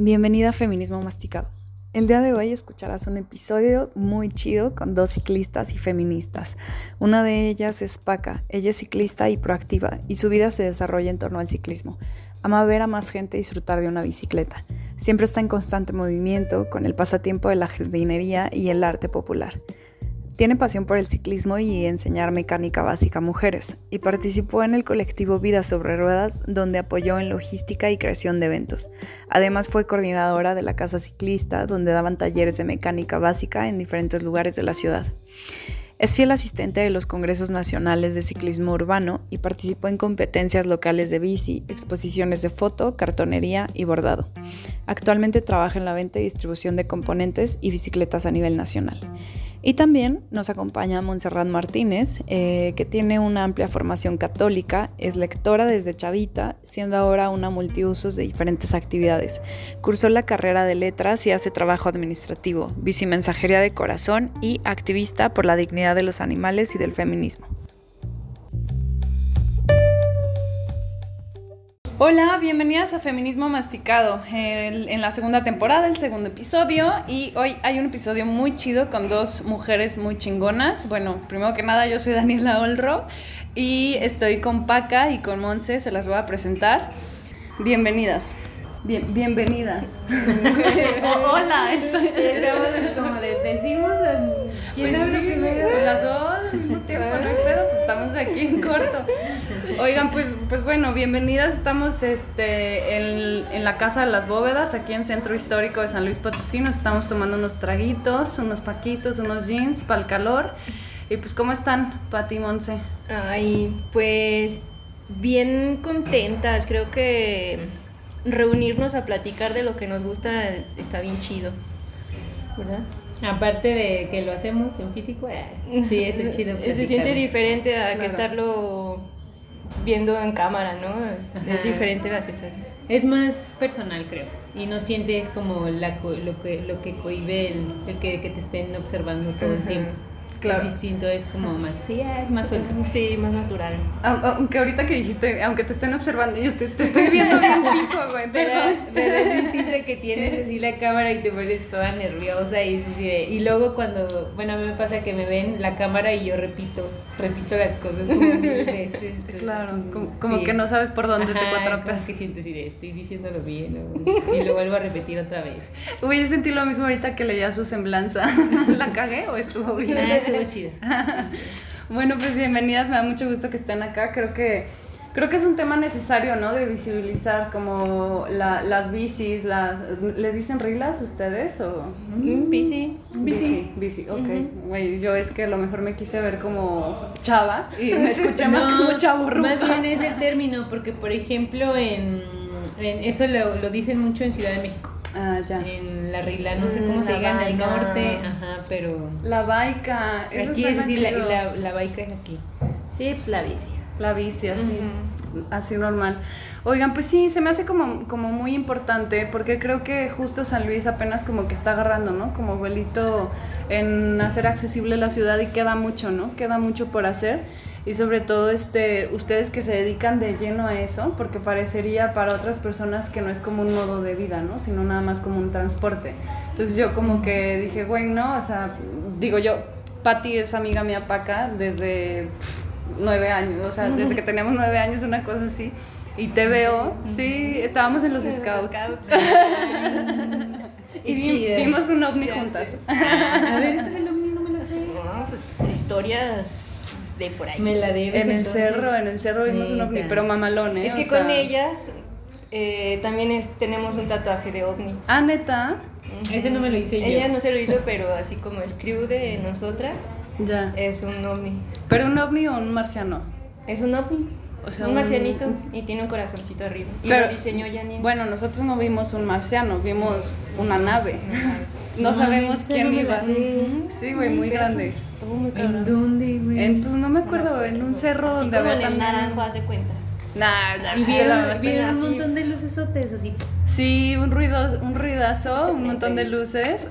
Bienvenida a Feminismo Masticado. El día de hoy escucharás un episodio muy chido con dos ciclistas y feministas. Una de ellas es Paca, ella es ciclista y proactiva y su vida se desarrolla en torno al ciclismo. Ama ver a más gente disfrutar de una bicicleta. Siempre está en constante movimiento con el pasatiempo de la jardinería y el arte popular. Tiene pasión por el ciclismo y enseñar mecánica básica a mujeres, y participó en el colectivo Vida sobre Ruedas, donde apoyó en logística y creación de eventos. Además fue coordinadora de la Casa Ciclista, donde daban talleres de mecánica básica en diferentes lugares de la ciudad. Es fiel asistente de los congresos nacionales de ciclismo urbano y participó en competencias locales de bici, exposiciones de foto, cartonería y bordado. Actualmente trabaja en la venta y distribución de componentes y bicicletas a nivel nacional. Y también nos acompaña Montserrat Martínez, eh, que tiene una amplia formación católica, es lectora desde chavita, siendo ahora una multiusos de diferentes actividades. Cursó la carrera de letras y hace trabajo administrativo, bicimensajería de corazón y activista por la dignidad de los animales y del feminismo. Hola, bienvenidas a Feminismo Masticado, en la segunda temporada, el segundo episodio. Y hoy hay un episodio muy chido con dos mujeres muy chingonas. Bueno, primero que nada, yo soy Daniela Olro y estoy con Paca y con Monse, se las voy a presentar. Bienvenidas. Bien, bienvenidas. hola, estoy. como de, decimos quién habla primero. Las dos al mismo tiempo, no hay pedo, pues estamos aquí en corto. Oigan, pues, pues bueno, bienvenidas. Estamos este, en, en, la Casa de las Bóvedas, aquí en Centro Histórico de San Luis Potosí. Nos estamos tomando unos traguitos, unos paquitos, unos jeans para el calor. Y pues, ¿cómo están, Pati Monse? Ay, pues bien contentas. Creo que reunirnos a platicar de lo que nos gusta está bien chido, ¿verdad? Aparte de que lo hacemos en físico, eh, sí, está chido. Se siente diferente a que estarlo viendo en cámara, ¿no? Es diferente la situación. Es más personal, creo. Y no sientes como la, lo, que, lo que cohibe el, el que, que, te estén observando todo el tiempo. Claro. Es distinto, es como más, sí, es más suelto. Sí, más natural. Aunque ahorita que dijiste, aunque te estén observando, yo te, te estoy viendo bien fijo, güey, pero, pero es distinto que tienes así la cámara y te pones toda nerviosa y, y luego cuando, bueno, a mí me pasa que me ven la cámara y yo repito, repito las cosas como mil veces. claro, como, que no sabes por dónde te atrapas. que sientes y estoy diciéndolo bien y lo vuelvo a repetir otra vez. Uy, yo sentí lo mismo ahorita que leía su semblanza. ¿La cagué o estuvo bien? Estuvo bueno, pues bienvenidas, me da mucho gusto que estén acá. Creo que creo que es un tema necesario, ¿no? De visibilizar como las bicis, las ¿les dicen reglas ustedes o mm, bici? Bici, bici, ok. yo es que a lo mejor me quise ver como chava y me escuché más como chavo Más bien es el término porque por ejemplo en, eso lo, lo dicen mucho en Ciudad de México Ah, ya. En la regla, no sé cómo se diga en el norte, ajá, pero... La baica. aquí es decir, la, la, la, baica es aquí. Sí, es la bici. La bici, así, así normal. Oigan, pues sí, se me hace como, como muy importante porque creo que justo San Luis apenas como que está agarrando, ¿no? Como vuelito en hacer accesible la ciudad y queda mucho, ¿no? Queda mucho por hacer y sobre todo este, ustedes que se dedican de lleno a eso, porque parecería para otras personas que no es como un modo de vida, ¿no? Sino nada más como un transporte. Entonces yo como que dije, güey, no, o sea, digo yo, Patti es amiga mía Paca desde nueve años, o sea, desde que teníamos nueve años, una cosa así. Y te veo, sí, estábamos en los scouts. y vimos un ovni juntas. A ver, ese del ovni no me lo sé. No, pues historias de por ahí. Me la debes. En el cerro, en el cerro vimos un ovni, pero mamalón, ¿eh? Es que con ellas eh, también es, tenemos un tatuaje de ovnis. Ah, neta. Ese no me lo hice yo. Ella no se lo hizo, pero así como el crew de nosotras. Ya. Es un ovni. ¿Pero un ovni o un marciano? Es un ovni. O sea, un marcianito y tiene un corazoncito arriba. Y pero, lo diseñó Janine. Bueno, nosotros no vimos un marciano, vimos una nave. no sabemos quién iba. Sí, güey, muy grande. Estuvo muy ¿En dónde, güey? En, pues no me acuerdo, en un cerro así donde como había en también... naranjo, haz de cuenta. Nah, nah, y sí, vieron, vieron un montón de lucesotes así. Sí, un ruido, un ruidazo, un montón de luces.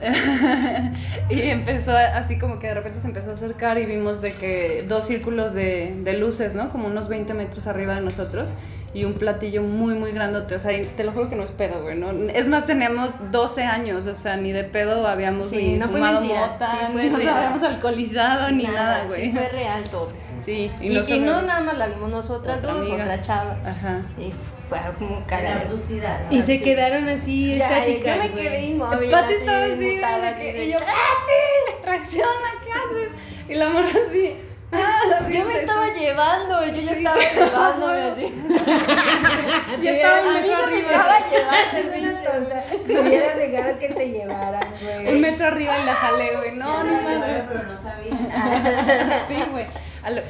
y empezó así como que de repente se empezó a acercar y vimos de que dos círculos de, de luces, ¿no? Como unos 20 metros arriba de nosotros y un platillo muy, muy grandote. O sea, te lo juro que no es pedo, güey. ¿no? Es más, teníamos 12 años, o sea, ni de pedo habíamos Sí, ni no fumado mota, sí fue ni nos habíamos alcoholizado, ni nada, güey. Sí, fue real todo. Sí, Y, y no no nada más la vimos nosotras Otra dos, otra chava. Ajá. Y fue como velocidad. Y se Sí. quedaron así Ya, yo estáticas, me quedé inmóvil, Pati estaba así, mutada, así de- y yo, ¡Pati! ¡Reacciona! ¿Qué haces? Y la morra así. ¡Ah! Yo me se- estaba llevando, yo ya Sí. estaba llevándome así. Ya estaba A un mí no me estaba llevando, Es ese una tonta. Hubieras dejado que te llevaran, güey. Un metro arriba y la jalé, güey. No, no mames. Pero no sabía. Sí, güey.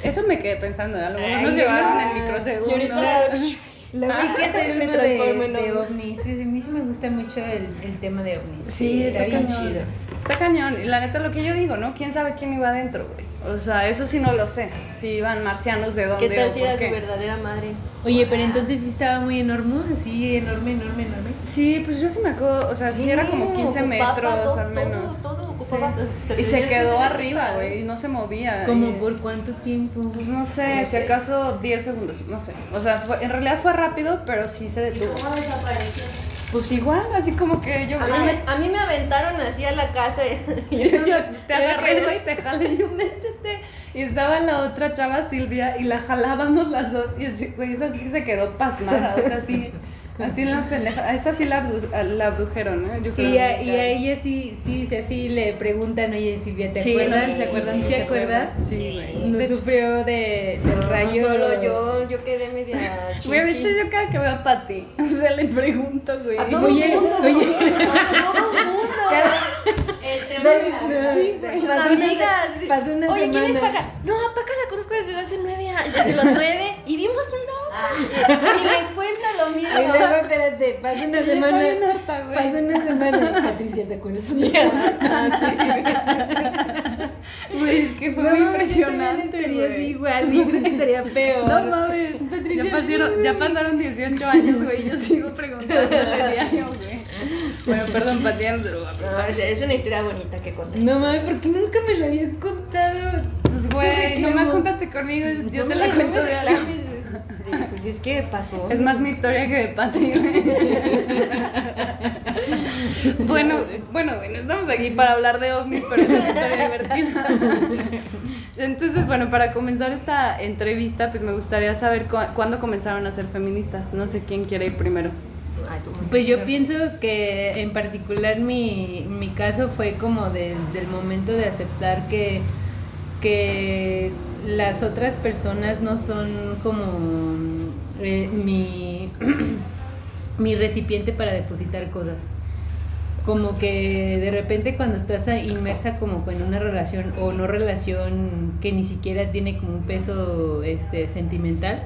Eso me quedé pensando. A lo mejor nos llevaron en Y microsegundos. ahorita Luego hay que hacer Me uno de, en de ovni. ovnis. Sí, a mí sí me gusta mucho el, el tema de ovnis. Sí, está, está, bien cañón. chido. Está cañón. La neta, lo que yo digo, ¿no? ¿Quién sabe quién iba adentro, güey? O sea, eso sí no lo sé. Si iban marcianos de dónde ¿Qué tal o si por era su verdadera madre? Oye, pero entonces sí estaba muy enorme, así enorme, enorme, enorme. Sí, pues yo sí me acuerdo. O sea, sí, era como 15 ocupaba metros todo, al menos. Todo, todo ocupaba. Y se quedó arriba, güey. Y no se movía. ¿Como y- por cuánto tiempo? Pues no sé, No si sé. acaso 10 segundos, no sé. O sea, fue- en realidad fue rápido, pero sí se detuvo. ¿Cómo desapareció? Pues igual, así como que yo. A mí, me, a mí me aventaron así a la casa y Yo, yo te agarré, güey, te jalé, y yo métete. Y estaba la otra chava, Silvia, y la jalábamos las dos. Y así, esa sí se quedó pasmada. O sea, así, así en la pendeja. A esa sí la, abdu- la abdujeron, ¿no? Yo creo. Y a, y a ella sí, sí, sí, así le preguntan, oye Silvia, ¿te Sí, acuerdas? no, sí se acuerda, ¿Sí sí se se acuerda? acuerda. Sí, güey. No De hecho- sufrió de, del No, rayo. solo yo, yo quedé media Güey, de hecho, yo cada que veo a Pati, o sea, le pregunto, güey. A todo Oye, el mundo. oye. A todo el mundo. Sí, güey. Sus Pasó una- amigas. sí. pasó una Oye, ¿quién es. Paca? No, a Paca la conozco desde hace nueve años, desde los nueve, y vimos un lobo. Y les cuenta lo mismo. Y luego, espérate, pasa una semana. güey. Pasa una semana. Patricia, ¿te acuerdas? Güey, es que fue muy impresionante, güey. igual, yo creo que estaría peor. No mames, ya pasaron, ya pasaron 18 años, güey, yo sigo preguntándole diario, güey. Bueno, perdón, patear, pero No, es, es una historia bonita que contar. No mames, ¿por qué nunca me la habías contado? Pues, güey, nomás júntate conmigo, yo No te me- la cuento diario. reclames, es- Pues es que pasó. Es más mi historia que de Pati, güey. Bueno, bueno, bueno, estamos aquí para hablar de ovnis, pero es una historia divertida. Entonces, bueno, para comenzar esta entrevista, pues me gustaría saber cu- cuándo comenzaron a ser feministas. No sé quién quiere ir primero. Ay, tú. Pues yo pienso que en particular mi, mi caso fue como desde el momento de aceptar que, que las otras personas no son como eh, mi, mi recipiente para depositar cosas. Como que de repente cuando estás inmersa como en una relación o no relación que ni siquiera tiene como un peso este, sentimental,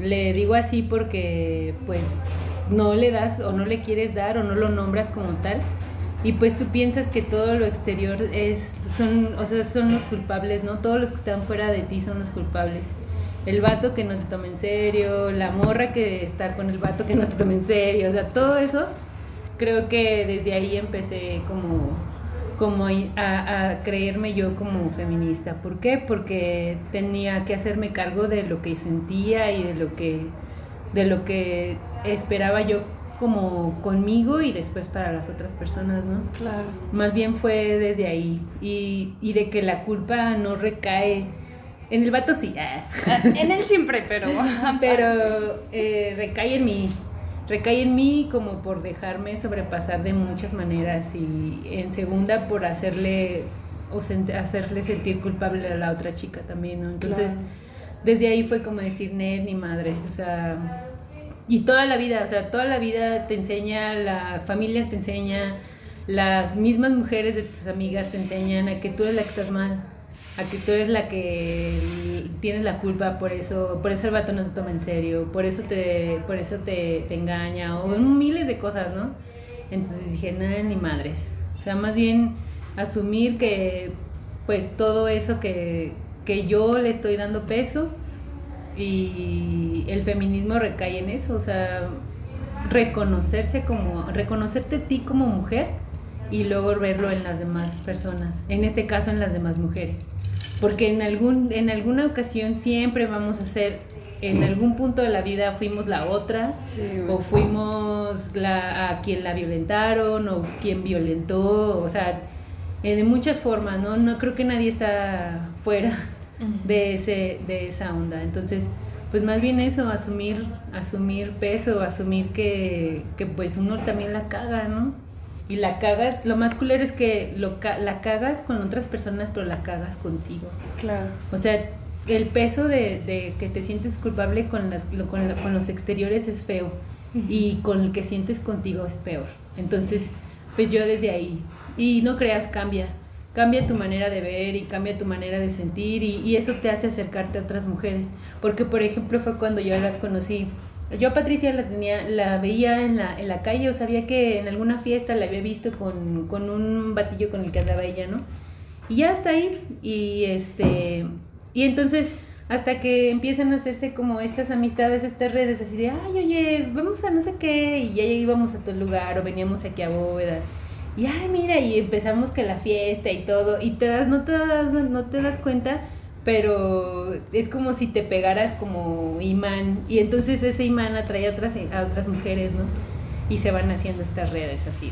le digo así porque pues no le das o no le quieres dar o no lo nombras como tal y pues tú piensas que todo lo exterior es son o sea son los culpables no todos los que están fuera de ti son los culpables el vato que no te toma en serio la morra que está con el vato que no te toma en serio o sea todo eso creo que desde ahí empecé como como a, a creerme yo como feminista. ¿Por qué? Porque tenía que hacerme cargo de lo que sentía y de lo que, de lo que esperaba yo como conmigo y después para las otras personas, ¿no? Claro. Más bien fue desde ahí y, y de que la culpa no recae en el vato sí, ah, En él siempre, pero. pero eh, recae en mí, recae en mí como por dejarme sobrepasar de muchas maneras y en segunda por hacerle o hacerle sentir culpable a la otra chica también, ¿no? Entonces, Claro. desde ahí fue como decir, Ned, ni madres, o sea, y toda la vida, o sea, toda la vida te enseña, la familia te enseña, las mismas mujeres de tus amigas te enseñan a que tú eres la que estás mal, a que tú eres la que tienes la culpa, por eso, por eso el vato no te toma en serio, por eso te, por eso te, te engaña, o miles de cosas, ¿no? Entonces dije, nada, ni madres. O sea, más bien asumir que pues todo eso que, que yo le estoy dando peso y el feminismo recae en eso, o sea, reconocerse como, reconocerte a ti como mujer y luego verlo en las demás personas, en este caso en las demás mujeres. Porque en, algún, en alguna ocasión siempre vamos a ser, en algún punto de la vida fuimos la otra, Sí, o fuimos la, a quien la violentaron, o quien violentó, o sea, eh, de muchas formas, ¿no? No creo que nadie está fuera de, ese, de esa onda. Entonces, pues más bien eso, asumir, asumir peso, asumir que, que pues uno también la caga, ¿no? Y la cagas, lo más culero es que lo, la cagas con otras personas, pero la cagas contigo. Claro. O sea, el peso de, de que te sientes culpable con, las, lo- con, con los exteriores es feo y con el que sientes contigo es peor. Entonces, pues yo desde ahí, y no creas, cambia, cambia tu manera de ver y cambia tu manera de sentir y, y eso te hace acercarte a otras mujeres. Porque, por ejemplo, fue cuando yo las conocí. Yo a Patricia la tenía, la veía en la, en la calle o sabía que en alguna fiesta la había visto con, con un batillo con el que andaba ella, ¿no? Y ya está ahí. Y este. Y entonces, hasta que empiezan a hacerse como estas amistades, estas redes, así de, ay, oye, vamos a no sé qué, y ya íbamos a tal lugar, o veníamos aquí a bóvedas. Y ay, mira, y empezamos que la fiesta y todo, y te das, no te das, no te das cuenta, pero es como si te pegaras como imán, y entonces ese imán atrae a otras, a otras mujeres, ¿no? Y se van haciendo estas redes así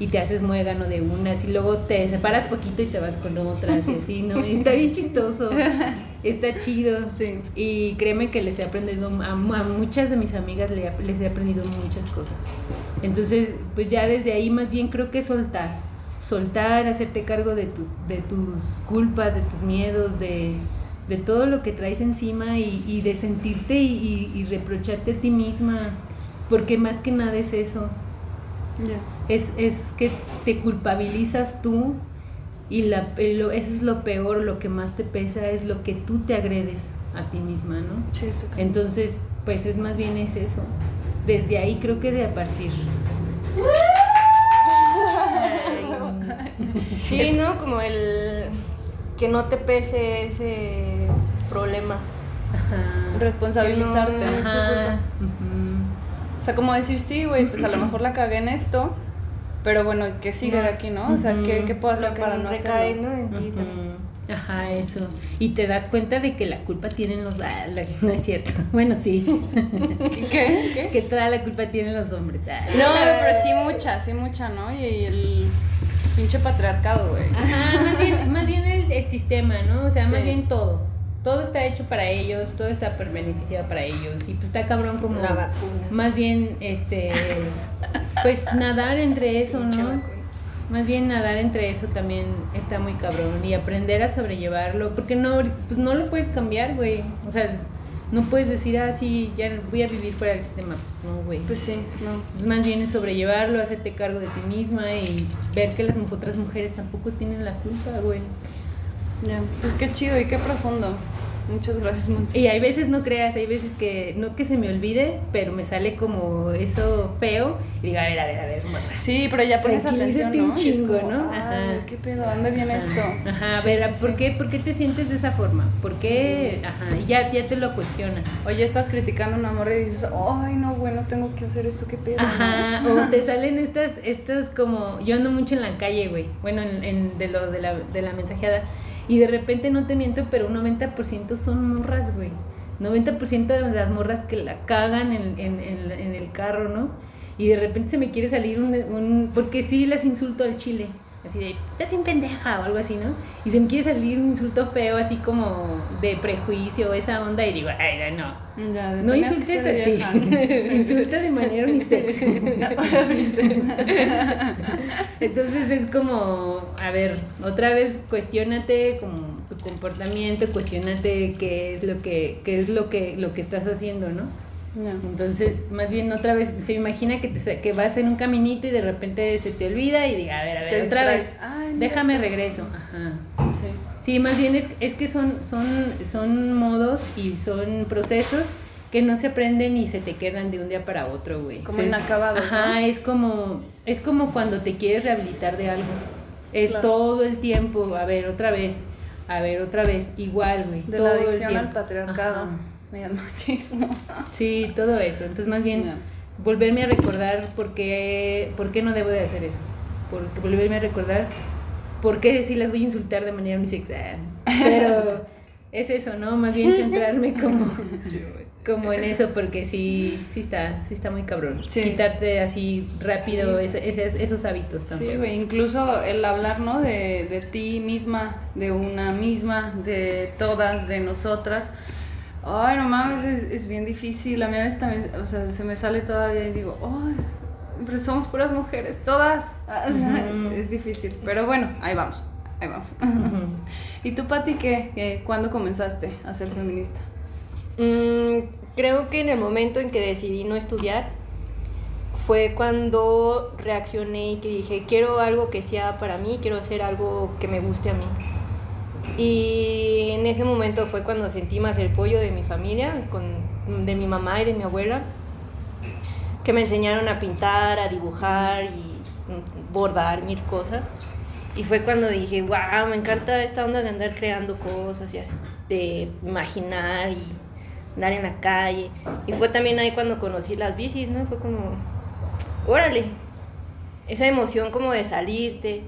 y te haces muégano de unas y luego te separas poquito y te vas con otras y así, ¿no? Y está bien chistoso, está chido. Sí. Y créeme que les he aprendido, a, a muchas de mis amigas le- les he aprendido muchas cosas. Entonces, pues ya desde ahí más bien creo que soltar, soltar, hacerte cargo de tus, de tus culpas, de tus miedos, de, de todo lo que traes encima y, y de sentirte y, y- y reprocharte a ti misma, porque más que nada es eso, Ya. Es, es que te culpabilizas tú y la, lo- eso es lo peor, lo que más te pesa es lo que tú te agredes a ti misma, ¿no? Sí, cañón. Entonces, pues es más bien es eso. Desde ahí creo que de a partir. Sí, ¿no? Como el que no te pese ese problema. Ajá. Responsabilizarte. Que no- es tu Ajá. culpa. Ujú. O sea, como decir, sí, güey, pues a lo mejor la cagué en esto, pero bueno, ¿qué sigue de aquí, no? O sea, ¿qué, qué puedo hacer Lo que para no recae, hacerlo? ¿no? En ti también. Ajá, eso. Y te das cuenta de que la culpa tienen los... ah, la- no es cierto. Bueno, sí. ¿Qué? ¿Qué? Que toda la culpa tienen los hombres. Ah. No, pero sí mucha, sí mucha, ¿no? Y, y el pinche patriarcado, güey. Ajá, más bien, más bien el, el sistema, ¿no? O sea, más bien todo. Todo está hecho para ellos, todo está beneficiado para ellos. Y pues está cabrón como. La vacuna. Más bien, este. Pues nadar entre eso, ¿no? Más bien nadar entre eso también está muy cabrón. Y aprender a sobrellevarlo. Porque no, pues no lo puedes cambiar, güey. O sea, no puedes decir, ah, sí, ya voy a vivir fuera del sistema. Pues no, güey. Pues sí, no. Es más bien es sobrellevarlo, hacerte cargo de ti misma y ver que las otras mujeres tampoco tienen la culpa, güey. Ya. Pues qué chido y qué profundo. Muchas gracias, Monse. Y hay veces no creas, hay veces que no que se me olvide, pero me sale como eso feo y digo, a ver, a ver, a ver. Sí, pero ya pones atención, ¿no? un chingo, ¿no? "Ay, Ajá. ¿Qué pedo? ¿A ¿Dónde viene esto? Ajá, a Sí, ver, sí, ¿por, sí. Qué, ¿por qué te sientes de esa forma? ¿Por qué? Ajá, y ya, ya te lo cuestionas. Oye, estás criticando un amor y dices, ay, no, güey, no tengo que hacer esto, qué pedo. Ajá, o te salen estas, estos como, yo ando mucho en la calle, güey, bueno, en, en- de lo de la, de la mensajeada, y de repente no te miento, pero un 90% son morras, güey. 90% de las morras que la cagan en, en- en- en el carro, ¿no? Y de repente se me quiere salir un, un- porque sí las insulto al chile, así de, estás bien pendeja o algo así, ¿no? Y se me quiere salir un insulto feo, así como de prejuicio, esa onda, y digo, ay, no, no. Ya, insultes así. Insulta de manera unisex. Entonces es como, a ver, otra vez cuestiónate como tu comportamiento, cuestiónate qué es lo que, qué es lo que, lo que estás haciendo, ¿no? Entonces, más bien otra vez, se imagina que, te, que vas en un caminito y de repente se te olvida y diga, a ver, a ver, otra vez, Ay, mira déjame regreso. Ajá. Sí. Sí, más bien es, es que son, son, son modos y son procesos que no se aprenden y se te quedan de un día para otro, güey. Como inacabados, Ajá, es como, es como cuando te quieres rehabilitar de algo. Es Claro. todo el tiempo, a ver, otra vez, a ver, otra vez, igual, güey. De todo la el adicción al patriarcado. Ajá. Medio machismo. Sí, todo eso. Entonces, más bien, volverme a recordar por qué, por qué no debo de hacer eso. Porque volverme a recordar por qué sí las voy a insultar de manera unisexa. Pero es eso, ¿no? Más bien centrarme como, como en eso, porque sí, sí está, sí está muy cabrón. Sí. Quitarte así rápido Sí. esos hábitos Sí, también. güey, incluso el hablar, ¿no? De, de ti misma, de una misma, de todas, de nosotras. Ay, no mames, es, es bien difícil. A mí a veces también, o sea, se me sale todavía y digo, ay, pero somos puras mujeres, todas. O sea, Ujú. Es difícil, pero bueno, ahí vamos, ahí vamos. ¿Y tú, Pati, qué? ¿Qué- ¿Cuándo comenzaste a ser feminista? Mm, creo que en el momento en que decidí no estudiar fue cuando reaccioné y que dije, quiero algo que sea para mí, quiero hacer algo que me guste a mí. Y en ese momento fue cuando sentí más el apoyo de mi familia, con, de mi mamá y de mi abuela, que me enseñaron a pintar, a dibujar y bordar mil cosas. Y fue cuando dije, wow, me encanta esta onda de andar creando cosas y de imaginar y andar en la calle. Y fue también ahí cuando conocí las bicis, ¿no? Fue como, órale, esa emoción como de salirte,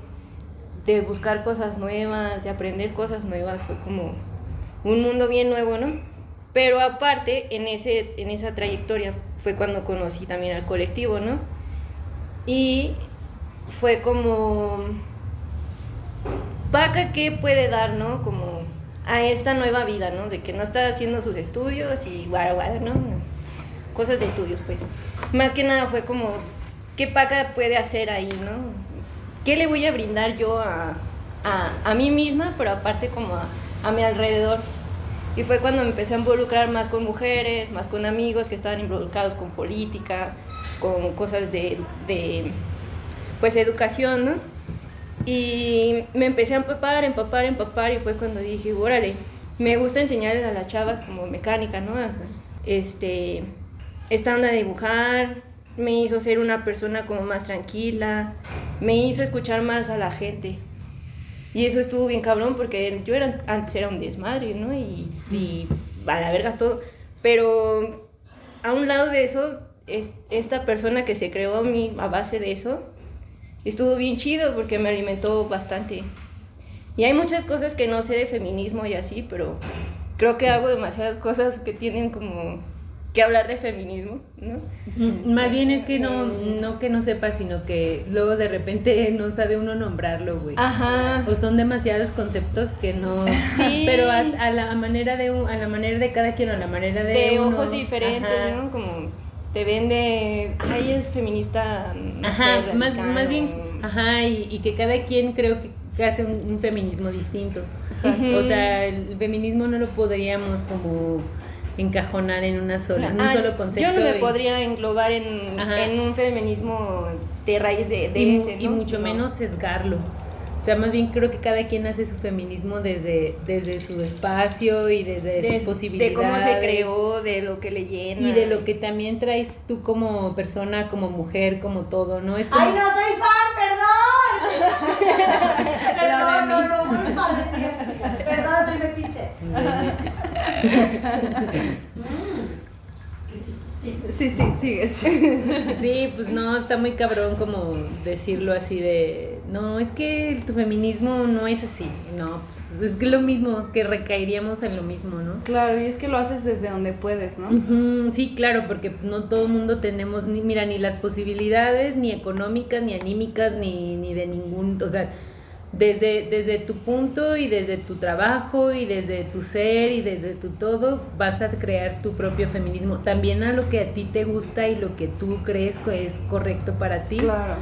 de buscar cosas nuevas, de aprender cosas nuevas, fue como un mundo bien nuevo, ¿no? Pero aparte, en, ese, en esa trayectoria fue cuando conocí también al colectivo, ¿no? Y fue como, vaca, ¿qué puede dar, no? Como a esta nueva vida, ¿no? De que no está haciendo sus estudios y guara, guara. No. Cosas de estudios, pues. Más que nada fue como, ¿qué Paca puede hacer ahí, no? ¿Qué le voy a brindar yo a, a, a mí misma, pero aparte como a, a mi alrededor? Y fue cuando me empecé a involucrar más con mujeres, más con amigos que estaban involucrados con política, con cosas de, de pues, educación, ¿no? Y me empecé a empapar, empapar, empapar y fue cuando dije, órale, me gusta enseñarles a las chavas como mecánica, ¿no? Este, esta onda de dibujar, me hizo ser una persona como más tranquila, me hizo escuchar más a la gente. Y eso estuvo bien cabrón porque yo era, antes era un desmadre, ¿no? Y, y a la verga todo. Pero a un lado de eso, es- esta persona que se creó a mí a base de eso, estuvo bien chido porque me alimentó bastante. Y hay muchas cosas que no sé de feminismo y así, pero creo que hago demasiadas cosas que tienen como que hablar de feminismo, ¿no? Más bien es que no, no que no sepa, sino que luego de repente no sabe uno nombrarlo, güey. Ajá. O son demasiados conceptos que no. Sí. Pero a, a la manera de un- a la manera de cada quien, a la manera de. De uno. ojos diferentes, Ajá. ¿no? Como te vende, ay, es feminista, no Ajá, sé, más, más bien, ajá, y, y que cada quien creo que que hace un, un feminismo distinto. Exacto. O sea, el feminismo no lo podríamos como encajonar en una sola, en un Ah, solo concepto. Yo no me de- podría englobar en, en un feminismo de raíz de, de y, ese, y ¿no? mucho No. menos sesgarlo. O sea, más bien creo que cada quien hace su feminismo desde, desde su espacio y desde de, sus posibilidades. de cómo se creó, de lo que le llena. Y de lo que también traes tú como persona, como mujer, como todo, ¿no? Es como... ¡Ay, no soy fan! ¡Perdón! Perdón, no, no, muy padre, sí. Perdón, soy metiche. Sí, sí, sigues. Sí, pues no, está muy cabrón como decirlo así de, no, es que tu feminismo no es así, no, pues es que lo mismo, que recaeríamos en lo mismo, ¿no? Claro, y es que lo haces desde donde puedes, ¿no? Sí, claro, porque no todo el mundo tenemos, ni, mira, ni las posibilidades, ni económicas, ni anímicas, ni, ni de ningún, o sea, desde, desde tu punto y desde tu trabajo y desde tu ser y desde tu todo, vas a crear tu propio feminismo, también a lo que a ti te gusta y lo que tú crees que es correcto para ti. Claro.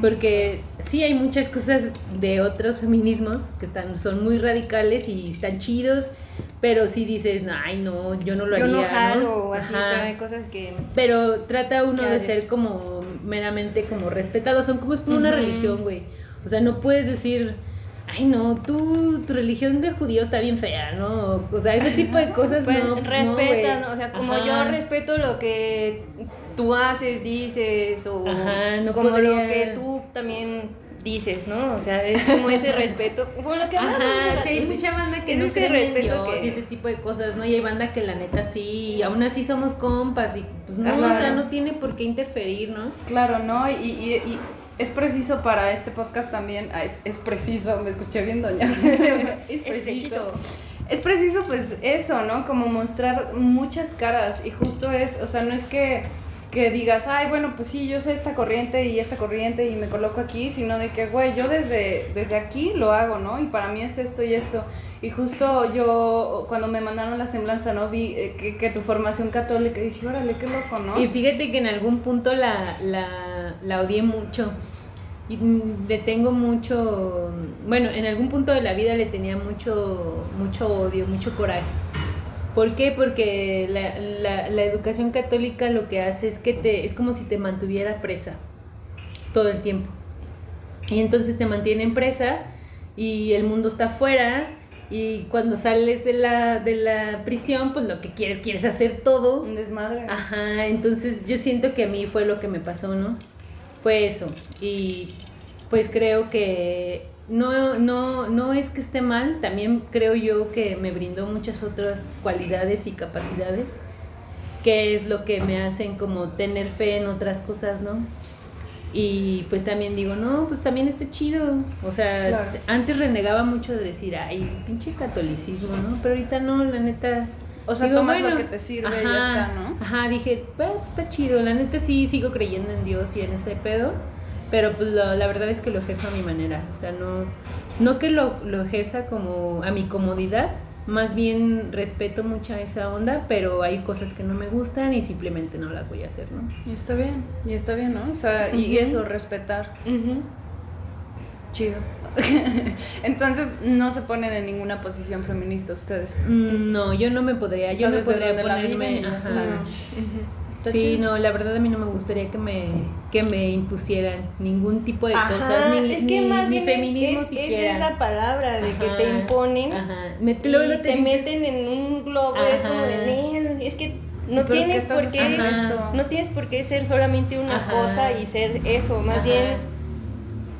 Porque sí hay muchas cosas de otros feminismos que están, son muy radicales y están chidos, pero si dices, ay no, yo no lo Yo haría. no jalo o así, Ajá. pero hay cosas que... Pero trata uno ¿Qué de haces? ser como meramente como respetado, son como es como una Ujú. religión, güey. O sea, no puedes decir, ay no, tú, tu religión de judío está bien fea, ¿no? O sea, ese tipo de cosas Pues no. no, respeta, güey. ¿no? O sea, como Ajá. yo respeto lo que tú haces, dices, o Ajá, no como podría- lo que tú también dices, ¿no? O sea, es como ese respeto, como lo que Ajá, sí, hay mucha banda que Es no ese respeto Dios que- y ese tipo de cosas, ¿no? Y hay banda que la neta sí, y aún así somos compas y pues no, o sea, no tiene por qué interferir, ¿no? Claro, ¿no? Y, y- y es preciso para este podcast también, ah, es, es preciso, me escuché bien, doña. Es preciso. Es preciso, pues, eso, ¿no? Como mostrar muchas caras. Y justo es, o sea, no es que, que digas, ay, bueno, pues sí, yo sé esta corriente y esta corriente y me coloco aquí, sino de que, güey, yo desde, desde aquí lo hago, ¿no? Y para mí es esto y esto. Y justo yo, cuando me mandaron la semblanza, ¿no? Vi eh, que, tu formación católica, dije, órale, qué loco, ¿no? Y fíjate que en algún punto la, la, la odié mucho. Y le tengo mucho. Bueno, en algún punto de la vida le tenía mucho, mucho odio, mucho coraje. ¿Por qué? Porque la, la, la educación católica lo que hace es que te. es como si te mantuviera presa todo el tiempo. Y entonces te mantienen presa y el mundo está afuera. Y cuando sales de la, de la prisión, pues lo que quieres, quieres hacer todo. Un desmadre. Ajá, entonces yo siento que a mí fue lo que me pasó, ¿no? Fue eso. Y pues creo que no, no, no es que esté mal, también creo yo que me brindó muchas otras cualidades y capacidades, que es lo que me hacen como tener fe en otras cosas, ¿no? Y pues también digo, no, pues también está chido. O sea, Claro. antes renegaba mucho de decir, ay, pinche catolicismo, ¿no? Pero ahorita no, la neta, O sea, Digo, tomas bueno, lo que te sirve y ya está, ¿no? Ajá, dije, bueno, pues, está chido. La neta sí sigo creyendo en Dios y en ese pedo. Pero pues lo- la verdad es que lo ejerzo a mi manera. O sea, no, no que lo, lo ejerza como a mi comodidad. Más bien respeto mucho esa onda, pero hay cosas que no me gustan y simplemente no las voy a hacer, ¿no? Y está bien, y está bien, ¿no? O sea, y eso, respetar. Chido. Entonces, no se ponen en ninguna posición feminista ustedes. Mm, No, yo no me podría, O yo no podría donde la ponerme. viven ajá. Ujú. Está Sí, chido. no, la verdad a mí no me gustaría que me, que me impusieran ningún tipo de Ajá, cosas, ni, es que ni- más ni bien es- feminismo es, esa palabra de que te imponen Ajá. Me, y te, meten en un globo, es como de, Ajá. "Nel, es que no ¿Pero qué tienes por qué, esto? no tienes por qué ser solamente una Ajá. cosa y ser eso, más Ajá. bien,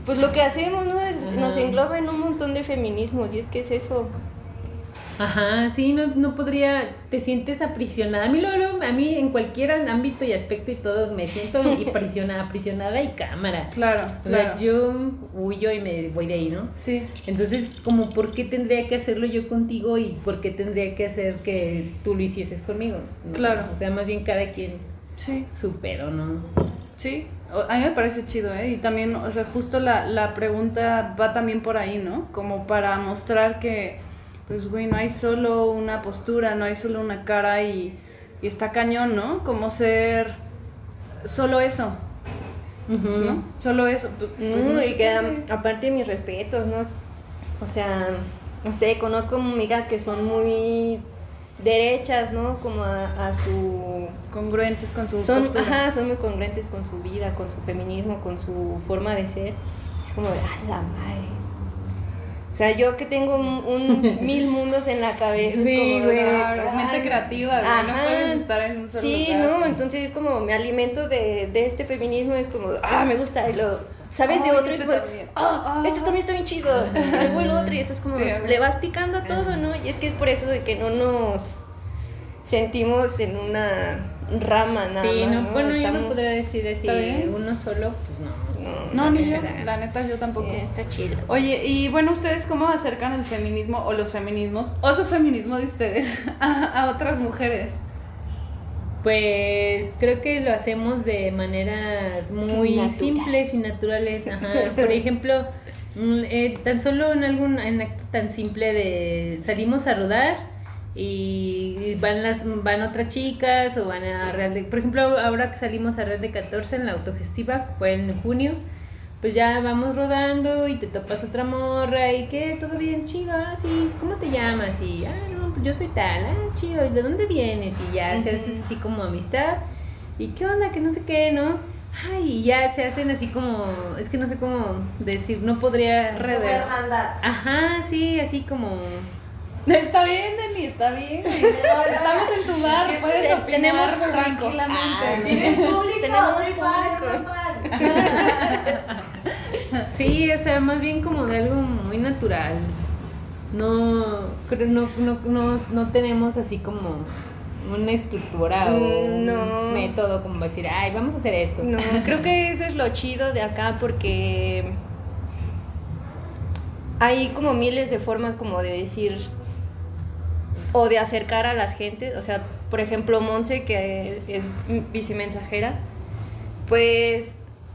pues lo que hacemos, ¿no? Es-. Nos engloba en un montón de feminismos y es que es eso. Ajá, sí, no, no podría, te sientes aprisionada. A mí, luego, a mí en cualquier ámbito y aspecto y todo, me siento aprisionada, aprisionada y cámara. Claro, O sea, yo huyo y me voy de ahí, ¿no? Sí, Entonces, como, ¿por qué tendría que hacerlo yo contigo y por qué tendría que hacer que tú lo hicieses conmigo? ¿No? Claro. O sea, más bien cada quien sí, supero, ¿no? sí. A mí me parece chido, ¿eh? Y también, o sea, justo la, la pregunta va también por ahí, ¿no? Como para mostrar que, pues, güey, no hay solo una postura, no hay solo una cara y, y está cañón, ¿no? Como ser solo eso, ¿no? Solo eso. pu- Pues, Mm, no y que qué, aparte mis respetos, ¿no? O sea, no sé, conozco amigas que son muy derechas, ¿no? Como a, a su... Congruentes con su Son, postura. ajá, son muy congruentes con su vida, con su feminismo, con su forma de ser. Es como de, ¡ah, la madre! O sea, yo que tengo un, un mil mundos en la cabeza. es Sí, como, güey, "Ah, claro, mente ah". creativa, güey, no Ajá. puedes estar en un solo Sí, lugar. no, entonces es como me alimento de, de este feminismo, es como, ah, me gusta, y lo sabes de otro, y es este como, ah, Ah. esto también está bien chido, y luego el otro, y esto es como, Sí, le vas picando a todo, ¿no? Y es que es por eso de que no nos sentimos en una rama nada Sí, más, no, bueno, yo no Estamos- podría decir así, uno solo, pues no. No, ni yo, la neta, yo tampoco. Eh, está chido. Oye, y bueno, ¿ustedes cómo acercan el feminismo o los feminismos o su feminismo de ustedes a, a otras mujeres? Pues creo que lo hacemos de maneras muy Natural. simples y naturales. Ajá. Por ejemplo, mm, eh, tan solo en algún en acto tan simple de salimos a rodar y van las van otras chicas o van a Real de, por ejemplo, ahora que salimos a Real de 14 en la autogestiva, fue en junio. Pues ya vamos rodando y te topas otra morra y que todo bien chido, ah, sí, ¿cómo te llamas? Y, ah, no, pues yo soy tal, ah, chido, ¿y de dónde vienes? Y ya se hace así como amistad. ¿Y qué onda? Que no sé qué, ¿no? Ay, y ya se hacen así como, es que no sé cómo decir, no podría... Redes. Ajá, sí, así como... Está bien, Dani, está bien. Estamos en tu bar, puedes Te- opinar tenemos público. tranquilamente. Ah, ¿Tienes público? Tenemos público. fan. Sí, o sea, más bien como de algo muy natural. No, no, no, no, no tenemos así como una estructura o no. un método como decir, ay, vamos a hacer esto. No, creo que eso es lo chido de acá porque hay como miles de formas como de decir o de acercar a las gentes, o sea, por ejemplo, Monse que es vicemensajera, pues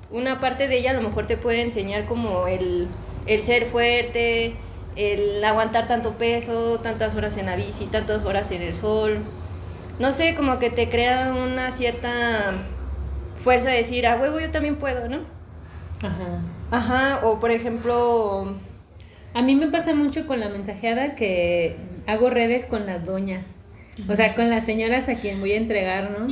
una parte de ella a lo mejor te puede enseñar como el, el ser fuerte, el aguantar tanto peso, tantas horas en la bici, tantas horas en el sol. No sé, como que te crea una cierta fuerza de decir, a huevo yo también puedo, ¿no? Ajá. Ajá, o por ejemplo, A mí me pasa mucho con la mensajeada que hago redes con las doñas. O sea, con las señoras a quien voy a entregar, ¿no?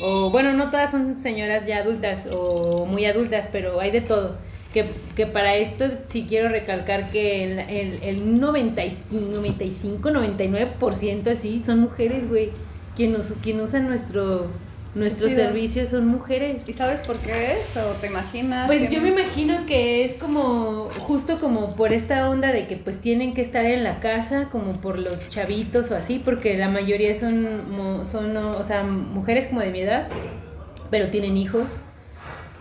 O bueno, no todas son señoras ya adultas o muy adultas, pero hay de todo. Que, que para esto sí quiero recalcar que el, el, el 90 y 95, 99% así son mujeres, güey. Quien, nos, quien usa nuestro, nuestro chido. servicio son mujeres. ¿Y sabes por qué es? ¿O te imaginas? Pues yo me ¿Tienes- imagino que es como justo como por esta onda de que pues tienen que estar en la casa como por los chavitos o así porque la mayoría son son o sea mujeres como de mi edad pero tienen hijos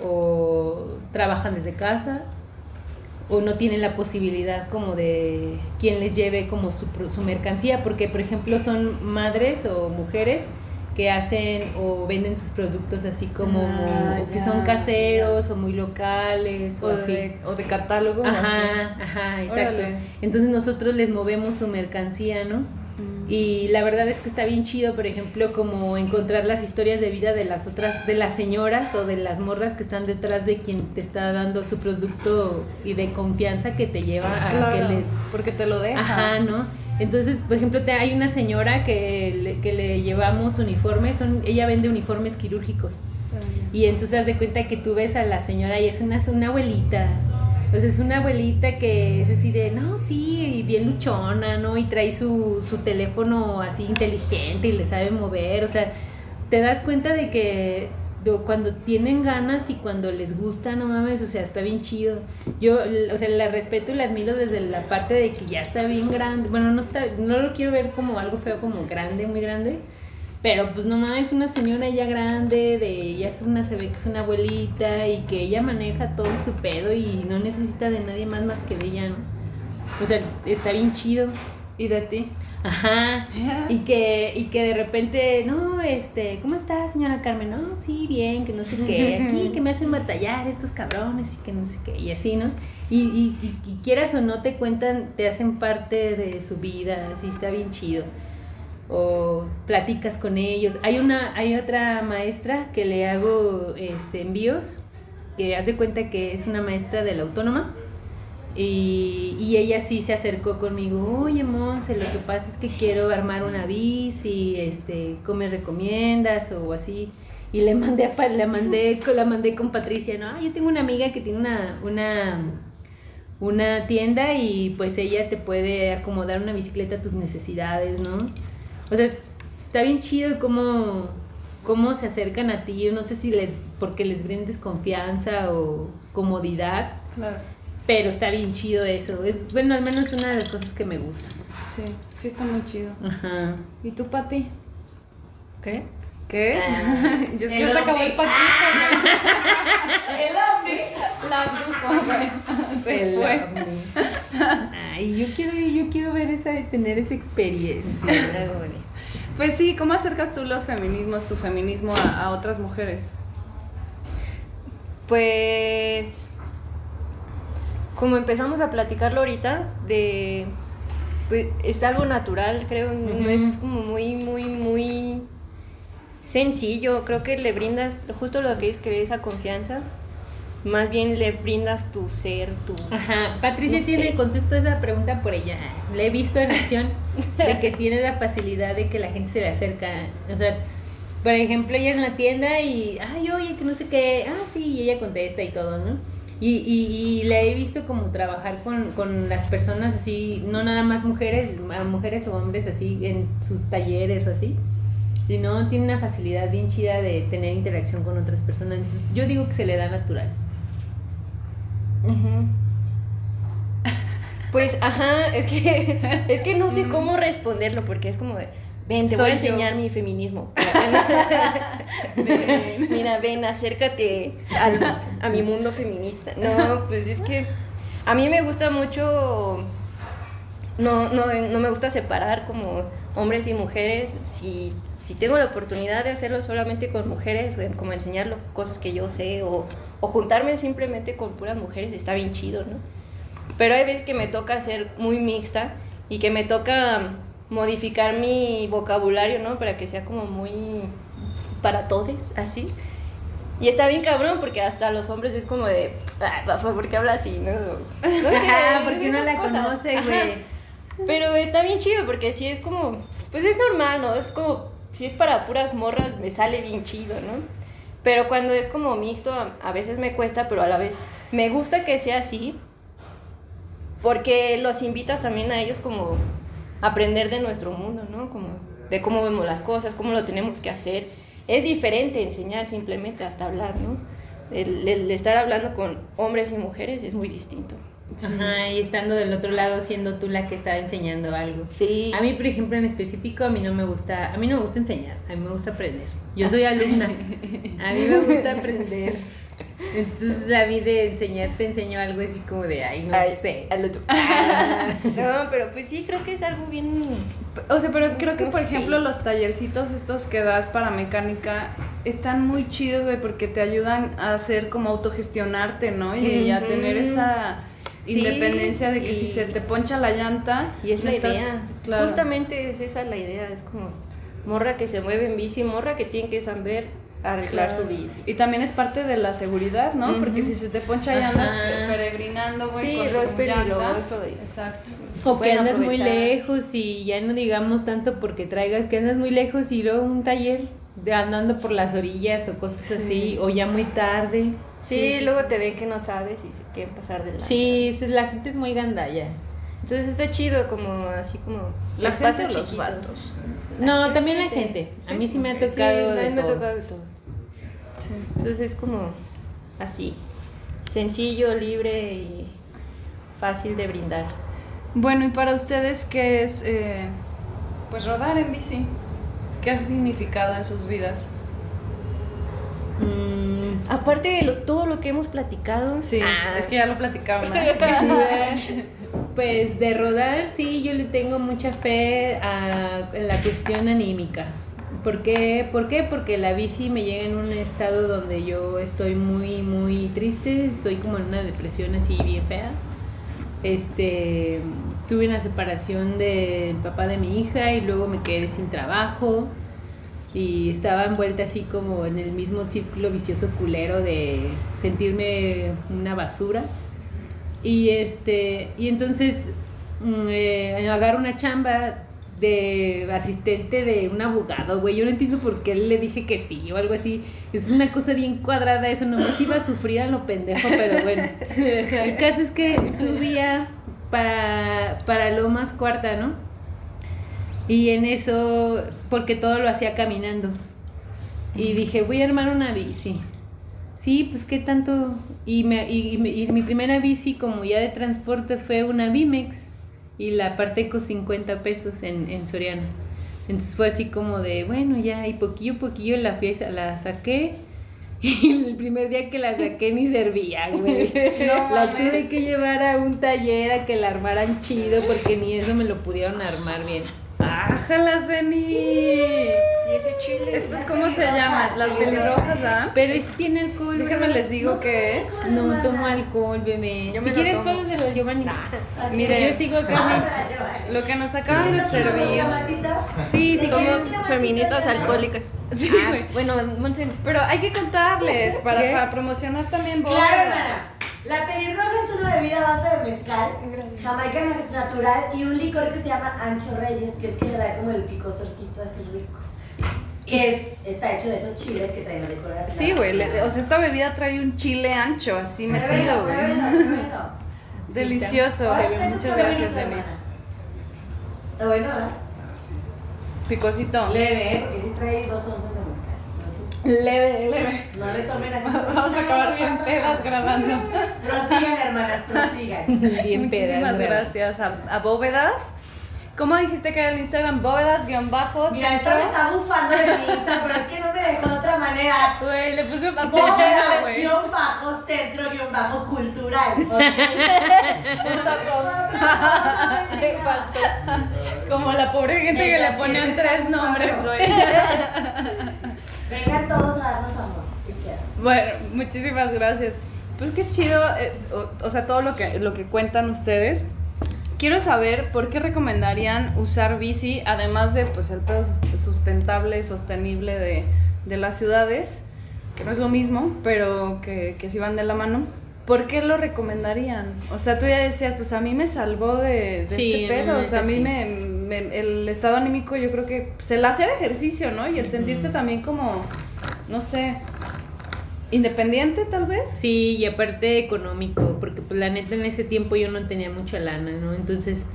o trabajan desde casa o no tienen la posibilidad como de quien les lleve como su, su mercancía porque por ejemplo son madres o mujeres que hacen o venden sus productos así como Ah, o que ya, son caseros o muy locales o, O así. de, o de catálogo. así. Ajá, ajá, exacto. Órale. Entonces nosotros les movemos su mercancía, ¿no? Mm. Y la verdad es que está bien chido, por ejemplo, como encontrar las historias de vida de las otras, de las señoras o de las morras que están detrás de quien te está dando su producto y de confianza que te lleva a que les... porque te lo deja. Ajá, ¿no? Entonces, por ejemplo, te, hay una señora que le, que le llevamos uniformes, son, ella vende uniformes quirúrgicos. Y entonces haz de cuenta que tú ves a la señora y es una, una abuelita. O sea, es una abuelita que es así de, no, sí, y bien luchona, ¿no? Y trae su, su teléfono así inteligente y le sabe mover. O sea, te das cuenta de que cuando tienen ganas y cuando les gusta, no mames, o sea, está bien chido. Yo, o sea, la respeto y la admiro desde la parte de que ya está bien grande. Bueno, no está, no lo quiero ver como algo feo, como grande, muy grande. Pero pues no mames, una señora ya grande, de ya es una, se ve que es una abuelita y que ella maneja todo su pedo y no necesita de nadie más más que de ella, ¿no? O sea, está bien chido. ¿Y de ti? Ajá. Y que, y que de repente, no, este, ¿cómo está, señora Carmen? No, sí, bien, que no sé qué, aquí que me hacen batallar estos cabrones y que no sé qué, y así, ¿no? Y, y, y, y quieras o no te cuentan, te hacen parte de su vida, así está bien chido. O platicas con ellos. Hay una, hay otra maestra que le hago este envíos, que hace cuenta que es una maestra de la autónoma. Y, y ella sí se acercó conmigo, oye Monse, lo que pasa es que quiero armar una bici, este, ¿cómo me recomiendas? O así. Y le mandé, a, la mandé, con- la mandé con Patricia, no, yo tengo una amiga que tiene una, una, una tienda y pues ella te puede acomodar una bicicleta a tus necesidades, ¿no? O sea, está bien chido cómo, cómo se acercan a ti, yo no sé si les, porque les brindes confianza o comodidad, Claro. Pero está bien chido eso. Es, bueno, al menos una de las cosas que me gusta. Sí, sí está muy chido. Ajá. ¿Y tú, Pati? ¿qué? ¿Qué? Ah. ya es que se acabó el paquito. El ovni. La bruja, güey. Se El fue. Ay, yo quiero, yo quiero ver esa, tener esa experiencia. Pues sí, ¿cómo acercas tú los feminismos, tu feminismo a, a otras mujeres? Pues como empezamos a platicarlo ahorita, de pues es algo natural, creo, no es como muy, muy, muy sencillo, creo que le brindas justo lo que es que esa confianza, más bien le brindas tu ser, tu... Ajá, Patricia No tiene, sé. contesto esa pregunta por ella. La he visto en acción de que tiene la facilidad de que la gente se le acerca. O sea, por ejemplo, ella en la tienda y, ay, oye, que no sé qué, ah, sí, y ella contesta y todo, ¿no? Y, y, y la he visto como trabajar con, con las personas así, no nada más mujeres, a mujeres o hombres así en sus talleres o así. Y no, tiene una facilidad bien chida de tener interacción con otras personas. Entonces, yo digo que se le da natural. Pues, ajá, es que, es que no sé cómo responderlo, porque es como de, ven, te voy a Soy yo. enseñar mi feminismo. Mira, ven, acércate al- a mi mundo feminista. No, pues es que a mí me gusta mucho, no, no, no me gusta separar como hombres y mujeres. Si, si tengo la oportunidad de hacerlo solamente con mujeres, como enseñarlo cosas que yo sé, o, o juntarme simplemente con puras mujeres, está bien chido, ¿no? Pero hay veces que me toca ser muy mixta y que me toca modificar mi vocabulario, ¿no? Para que sea como muy para todos, así. Y está bien cabrón porque hasta los hombres es como de, "Ah, ¿por qué habla así? No, no sé, Ajá, porque no la cosas. conoce, güey. Pero está bien chido porque sí es como, pues es normal, ¿no? Es como, si es para puras morras, me sale bien chido, ¿no? Pero cuando es como mixto, a, veces me cuesta, pero a la vez me gusta que sea así, porque los invitas también a ellos como aprender de nuestro mundo, ¿no? Como de cómo vemos las cosas, cómo lo tenemos que hacer. Es diferente enseñar simplemente hasta hablar, ¿no? El, el estar hablando con hombres y mujeres es muy distinto. Ajá, y estando del otro lado siendo tú la que está enseñando algo. Sí. A mí, por ejemplo, en específico, a mí no me gusta, a mí no me gusta enseñar, a mí me gusta aprender. Yo soy alumna, a mí me gusta aprender. Entonces, a mí de enseñar te enseño algo así como de, ay, no Ay, sé. al otro. no, pero pues sí, creo que es algo bien. O sea, pero creo que, por ejemplo, los tallercitos estos que das para mecánica están muy chidos, güey, porque te ayudan a hacer como autogestionarte, ¿no? Y, a Ujú. tener esa Sí, independencia de que si se te poncha la llanta... Y es no la estás- idea. claro. Justamente es esa la idea. Es como morra que se mueve en bici, morra que tiene que saber arreglar Claro. su bici. Y también es parte de la seguridad, ¿no? Porque si se te poncha y andas peregrinando, güey. Sí, con lo es peligroso. y- Exacto. O que andas muy lejos y ya no digamos tanto porque traigas que andas muy lejos y luego un taller de andando por las orillas o cosas Sí. así, o ya muy tarde. Sí, Sí, sí, luego sí. te ven que no sabes y se quieren pasar de lanza. Sí, la gente es muy gandalla. Entonces está chido, como así como La los gente pasos o los chiquitos. vatos. No, también la gente. A mí sí me ha tocado Sí, de me ha tocado de todo. Sí. Entonces es como así, sencillo, libre y fácil de brindar. Bueno, y para ustedes, ¿qué es, eh, pues, rodar en bici? ¿Qué ha significado en sus vidas? Mm, Aparte de lo- todo lo que hemos platicado, Sí, ah, es que ya lo platicaron más. Pues de rodar, sí, yo le tengo mucha fe a en la cuestión anímica. ¿Por qué? ¿Por qué? Porque la bici me llega en un estado donde yo estoy muy, muy triste, estoy como en una depresión así bien fea. Este, tuve una separación del papá de mi hija y luego me quedé sin trabajo y estaba envuelta así como en el mismo círculo vicioso culero de sentirme una basura. Y este, y entonces mm, eh, agarro una chamba de asistente de un abogado, güey. Yo no entiendo por qué le dije que sí o algo así. Es una cosa bien cuadrada eso, nomás iba a sufrir a lo pendejo, pero bueno. El caso es que subía para, para lo más cuarta, ¿no? Y en eso, porque todo lo hacía caminando. Y dije, voy a armar una bici. Sí, pues qué tanto. Y, me, y, y mi primera bici, como ya de transporte, fue una Bimex. Y la aparté con 50 pesos en, en Soriana. Entonces fue así como de, bueno, ya, y poquillo a poquillo la, fui, a- la saqué. Y el primer día que la saqué ni servía, güey. No la tuve que llevar a un taller a que la armaran chido porque ni eso me lo pudieron armar bien. ¡Ájala, Zeni! y ese chile. ¿Estas cómo se llaman? Las pelirrojas, ¿ah? Pero ese tiene alcohol. Déjenme ¿verdad? les digo qué es. No tomo alcohol, bebé. Yo si lo quieres, tomo. pásaselo al Giovanni. Mire, yo sigo acá. Lo que nos acaban de servir. Sí, sí, Somos feministas alcohólicas. Sí, Ah, güey. bueno, Monse, Pero hay que contarles para, para promocionar también bodas. Claro. La pelirroja es una bebida a base de mezcal, jamaica na- natural y un licor que se llama Ancho Reyes, que es que le da como el picosorcito así rico. Que es, está hecho de esos chiles que traen el licor. de la Sí, güey. le- O sea, esta bebida trae un chile ancho así metido, güey. Delicioso. Ahora tu Muchas gracias. Denise. Está bueno, ¿verdad? Picosito. Leve, ¿eh? porque sí trae dos onzas de Leve, leve. No le tomen así. Vamos a acabar bien pedas grabando. Prosigan, hermanas, prosigan. Bien pedas, Muchísimas gracias a, a Bóvedas. ¿Cómo dijiste que era el Instagram? Bóvedas, guion bajo, Mira, esto me está bufando de mi Insta, pero es que no me dejó de otra manera. Güey, le puse papel. Bóvedas, guion bajo, centro, guion bajo, cultural. ¿ok? Le faltó. Como la pobre gente que le ponen tres nombres, güey. Vengan todos a darnos amor, si quieren. Bueno, muchísimas gracias. Pues qué chido, eh, o, o sea, todo lo que, lo que cuentan ustedes. Quiero saber por qué recomendarían usar bici, además de pues el pedo sus- sustentable, sostenible de, de las ciudades, que no es lo mismo, pero que, que sí van de la mano. ¿Por qué lo recomendarían? O sea, tú ya decías, pues a mí me salvó de, de Sí, este pedo, o sea, a mí sí. me- el estado anímico yo creo que pues, el hacer ejercicio, ¿no? Y el sentirte también como, no sé, independiente tal vez. Sí, y aparte económico, porque pues la neta en ese tiempo yo no tenía mucha lana, ¿no? Entonces,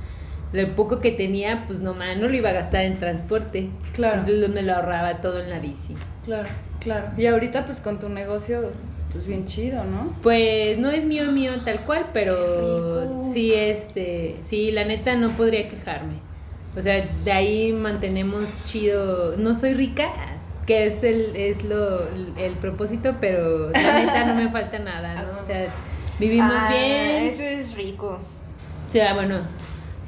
lo poco que tenía, pues nomás no lo iba a gastar en transporte. Claro. Entonces me lo ahorraba todo en la bici. Claro, claro. Y ahorita pues con tu negocio, pues bien chido, ¿no? Pues no es mío mío tal cual, pero sí este, sí, la neta no podría quejarme. O sea, de ahí mantenemos chido. No soy rica, que es el es lo el propósito, pero la neta no me falta nada, ¿no? O sea, vivimos Ah, bien. Eso es rico. O sea, bueno,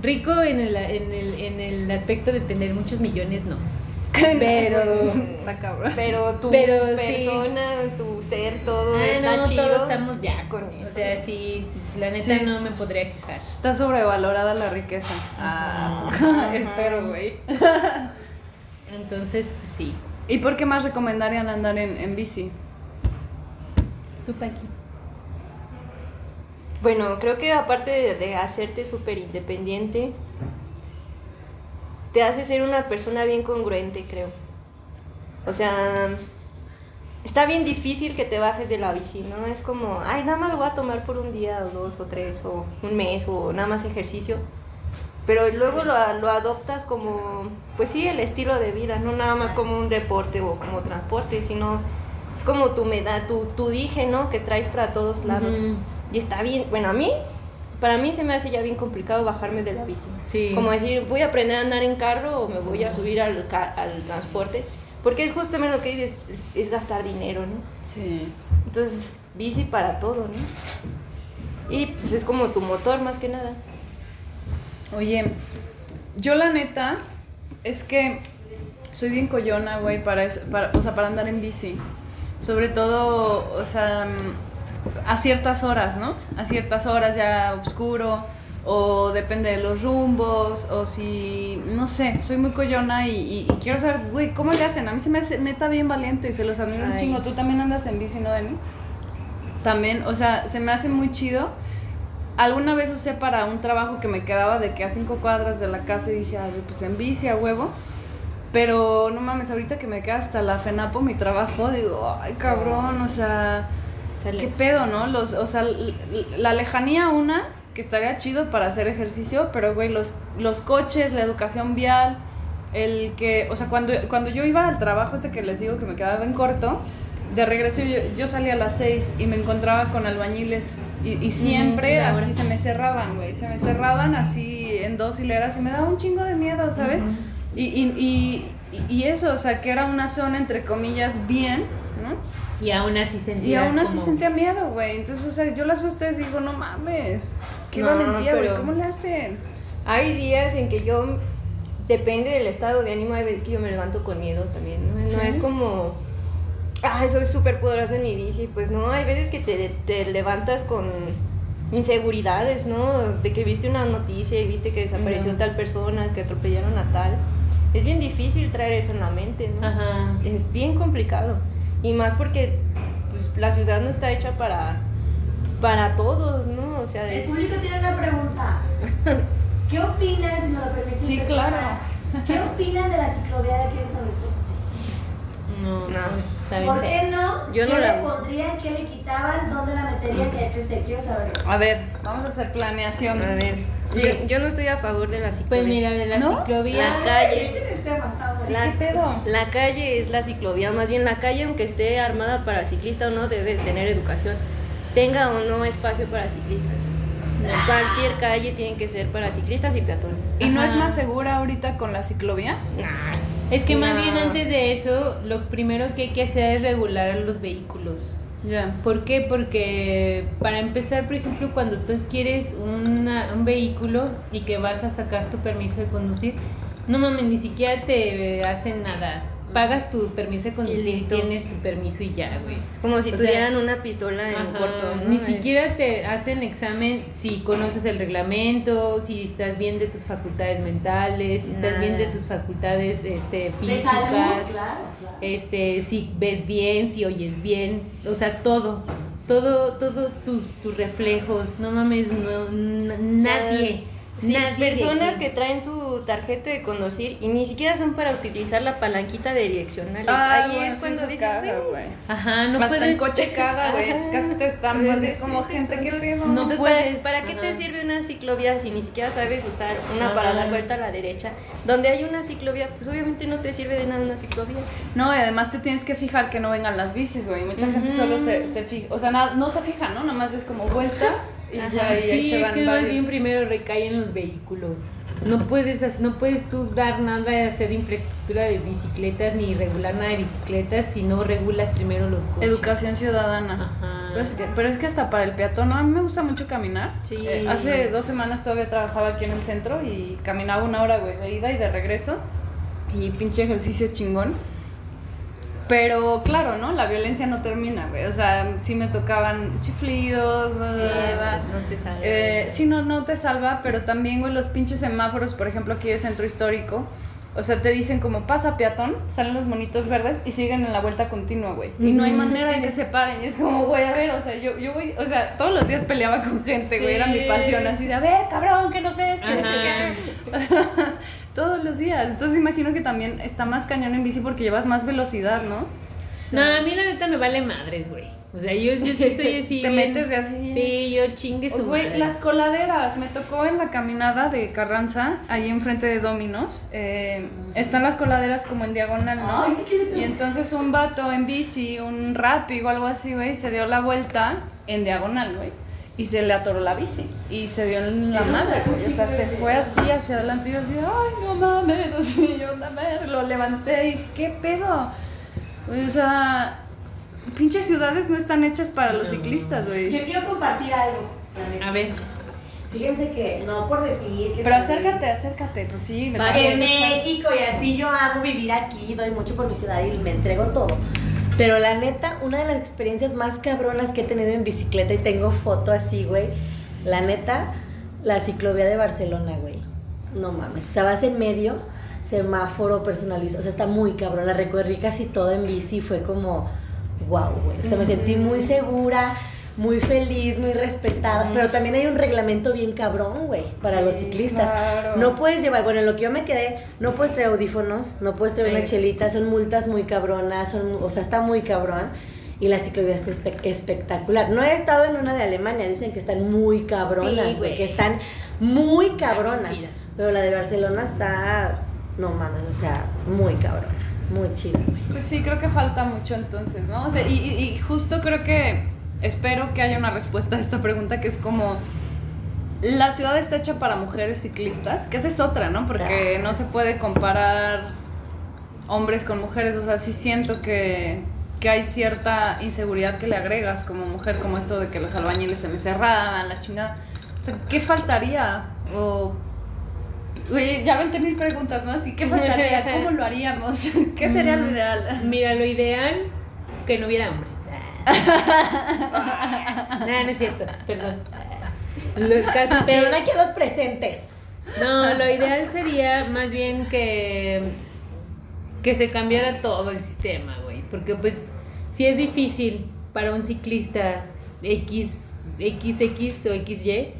rico en el, en el, en el aspecto de tener muchos millones, no. Pero. Está cabrón. Pero tu Pero sí. persona, tu ser, todo Ah, está no, chido. todos estamos ya con eso. O sea, sí, la neta Sí. no me podría quejar. Está sobrevalorada la riqueza. Ah, Espero, güey. Entonces, pues, sí. ¿Y por qué más recomendarían andar en, en bici? Tú, Paqui. Bueno, creo que aparte de, de hacerte súper independiente, te hace ser una persona bien congruente, creo. O sea, está bien difícil que te bajes de la bici, ¿no? Es como, ay, nada más lo voy a tomar por un día o dos o tres o un mes o nada más ejercicio. Pero luego lo, lo adoptas como, pues sí, el estilo de vida, no nada más como un deporte o como transporte, sino es como tu, meda, tu, tu dije, ¿no? Que traes para todos lados. Ujú. Y está bien, bueno, a mí, para mí se me hace ya bien complicado bajarme de la bici. Sí. Como decir, voy a aprender a andar en carro o me voy a subir al, al transporte. Porque es justamente lo que dices, es, es gastar dinero, ¿no? Sí. Entonces, bici para todo, ¿no? Y pues es como tu motor más que nada. Oye, yo la neta es que soy bien coyona, güey, para, para, o sea, para andar en bici. Sobre todo, o sea, a ciertas horas, ¿no? A ciertas horas ya oscuro, o depende de los rumbos, o si, no sé, soy muy coyona y, y- y quiero saber, güey, ¿cómo le hacen? A mí se me hace neta bien valiente y se los admiro un chingo. ¿Tú también andas en bici, no, Dani? También, o sea, se me hace muy chido. Alguna vez usé para un trabajo que me quedaba de que a cinco cuadras de la casa y dije, ay, pues en bici a huevo. Pero no mames, ahorita que me queda hasta la FENAPO mi trabajo, digo, ay cabrón, o sea, qué pedo, ¿no? Los, o sea, la lejanía una, que estaría chido para hacer ejercicio, pero güey, los, los coches, la educación vial, el que, o sea, cuando, cuando yo iba al trabajo este que les digo que me quedaba en corto, de regreso yo, yo salía a las 6 y me encontraba con albañiles y, y siempre hora. así se me cerraban, güey, se me cerraban así en dos hileras y me daba un chingo de miedo, ¿sabes? y, y, y, y eso, o sea, que era una zona entre comillas bien, ¿no? Y aún así sentías Y aún así como- sentía miedo, güey. Entonces, o sea, yo las veo a ustedes y digo, no mames, qué No, valentía, güey, pero- ¿cómo le hacen? Hay días en que yo, depende del estado de ánimo, hay veces que yo me levanto con miedo también, ¿no? No ¿Sí? es como, ah, soy súper poderosa en mi bici, pues no, hay veces que te, te levantas con inseguridades, ¿no? De que viste una noticia y viste que desapareció tal persona, que atropellaron a tal. Es bien difícil traer eso en la mente, ¿no? Ajá. Es bien complicado. Y más porque pues, la ciudad no está hecha para, para todos, ¿no? O sea, El es... público tiene una pregunta. ¿Qué opinan, si me lo permiten? Sí, claro. ¿Qué opinan de la ciclovía de aquí de San Luis Potosí? No, No. Está bien ¿Por qué no? Yo no ¿Qué la le uso. pondrían? ¿Qué le quitaban? ¿Dónde la meterían? ¿Qué que sé? Quiero saber eso. A ver, vamos a hacer planeación. A ver, Sí. yo, yo no estoy a favor de la ciclovía. Pues mira, de la ¿No? ciclovía. La calle. Echen el tema, está bueno. La, ¿qué pedo? la calle es la ciclovía, más bien la calle, aunque esté armada para ciclista o no, debe tener educación. Tenga o no espacio para ciclistas. Cualquier calle tiene que ser para ciclistas y peatones. ¿Y no es más segura ahorita con la ciclovía? Nah. Es que más bien antes de eso, lo primero que hay que hacer es regular los vehículos. Ya. ¿Por qué? Porque para empezar, por ejemplo, cuando tú quieres una- un vehículo y que vas a sacar tu permiso de conducir, no mames, ni siquiera te hacen nada. Pagas tu permiso de conducir, tienes tu permiso y ya, güey. Como si O sea, tuvieran una pistola en Ajá, corto. ¿no? Ni Es- siquiera te hacen examen si conoces el reglamento, si estás bien de tus facultades mentales, si estás bien de tus facultades este, físicas, salud, claro, claro. este, si ves bien, si oyes bien, o sea, todo, todo, todo tus, tus reflejos, no mames, no, n- O sea, nadie, Sí, personas que traen su tarjeta de conducir y ni siquiera son para utilizar la palanquita de direccionales. Ah, Ahí bueno, es cuando dices, caga, "Güey". Ajá, no Hasta puedes... en coche caga, güey. Casi te están Sí, así sí, como sí, gente que pedo. no Entonces, puedes, ¿para, para qué te sirve una ciclovía si ni siquiera sabes usar una Ajá. para dar vuelta a la derecha? Donde hay una ciclovía, pues obviamente no te sirve de nada una ciclovía. No, y además te tienes que fijar que no vengan las bicis, güey. Mucha gente Ujú. solo se, se fija, o sea, nada- no se fija, ¿no? Nomás es como vuelta y Ajá. ya y ahí Sí, se es van que más varios. bien primero recaen los vehículos. No puedes, no puedes tú dar nada de hacer infraestructura de bicicletas ni regular nada de bicicletas si no regulas primero los coches. Educación ciudadana. Ajá. Pero es, que, pero es que hasta para el peatón, ¿no? a mí me gusta mucho caminar. Sí. Eh, hace dos semanas todavía trabajaba aquí en el centro y caminaba una hora, güey, de ida y de regreso. Y pinche ejercicio chingón. Pero claro, ¿no? La violencia no termina, güey. O sea, sí me tocaban chiflidos, Sí, pues no te sale. Eh, sí, no, no te salva, pero también, güey, los pinches semáforos, por ejemplo, aquí de centro histórico. O sea, te dicen como pasa peatón, salen los monitos verdes y siguen en la vuelta continua, güey. Y no hay manera de que se paren. Y es como, güey, a ver, o sea, yo, yo voy, o sea, todos los días peleaba con gente, güey. Era mi pasión, así de, a ver, cabrón, que nos ves, que no sé Ajá. qué". Todos los días. Entonces imagino que también está más cañón en bici porque llevas más velocidad, ¿no? O No, a mí la neta me vale madres, güey. O sea, yo, yo sí soy así. Te bien- metes de así. Sí, yo chingue su Güey, madre. las coladeras, me tocó en la caminada de Carranza, ahí enfrente de Dominos, eh, están las coladeras como en diagonal, ¿no? Ay, Y entonces un vato en bici, un rapi o algo así, güey, se dio la vuelta en diagonal, güey, y se le atoró la bici, y se dio en la madre, güey, o sea, se fue así hacia adelante y yo así, ay, no mames, así, yo también lo levanté y, ¿qué pedo? O sea, pinches ciudades no están hechas para los ciclistas, güey. Yo quiero compartir algo. A ver. Fíjense que no por decir que Pero acércate, acércate, pues sí. me En. México y así yo amo vivir aquí, doy mucho por mi ciudad y me entrego todo. Pero la neta, una de las experiencias más cabronas que he tenido en bicicleta y tengo foto así, güey. La neta, la ciclovía de Barcelona, güey. No mames. O sea, vas en medio, semáforo personalizado. O sea, está muy cabrón. La recorrí casi toda en bici y fue como, wow, güey. O sea, me sentí muy segura, muy feliz, muy respetada. Pero también hay un reglamento bien cabrón, güey, para los ciclistas. claro. No puedes llevar, bueno, en lo que yo me quedé, no puedes traer audífonos, no puedes traer una chelita, son multas muy cabronas, son, o sea, está muy cabrón. Y la ciclovía está espe- espectacular. No he estado en una de Alemania, dicen que están muy cabronas, Sí, güey, que están muy cabronas. chidas. Pero la de Barcelona está, no mames, o sea, muy cabrona, muy chida, güey. Pues sí, creo que falta mucho entonces, ¿no? O sea, y, y- y justo creo que espero que haya una respuesta a esta pregunta que es como. La ciudad está hecha para mujeres ciclistas, que esa es otra, ¿no? Porque no se puede comparar hombres con mujeres, o sea, sí siento que, que hay cierta inseguridad que le agregas como mujer, como esto de que los albañiles se me cerraban, la chingada. O sea, ¿qué faltaría? O ya 20 mil preguntas más. ¿Y qué faltaría? ¿Cómo lo haríamos? ¿Qué sería lo ideal? Mira, lo ideal, que no hubiera hombres. Nada, no es cierto, perdón. Lo, caso es que- Pero aquí a los presentes. no, lo ideal sería más bien que, que se cambiara todo el sistema, güey. Porque pues si es difícil para un ciclista X, XX o XY,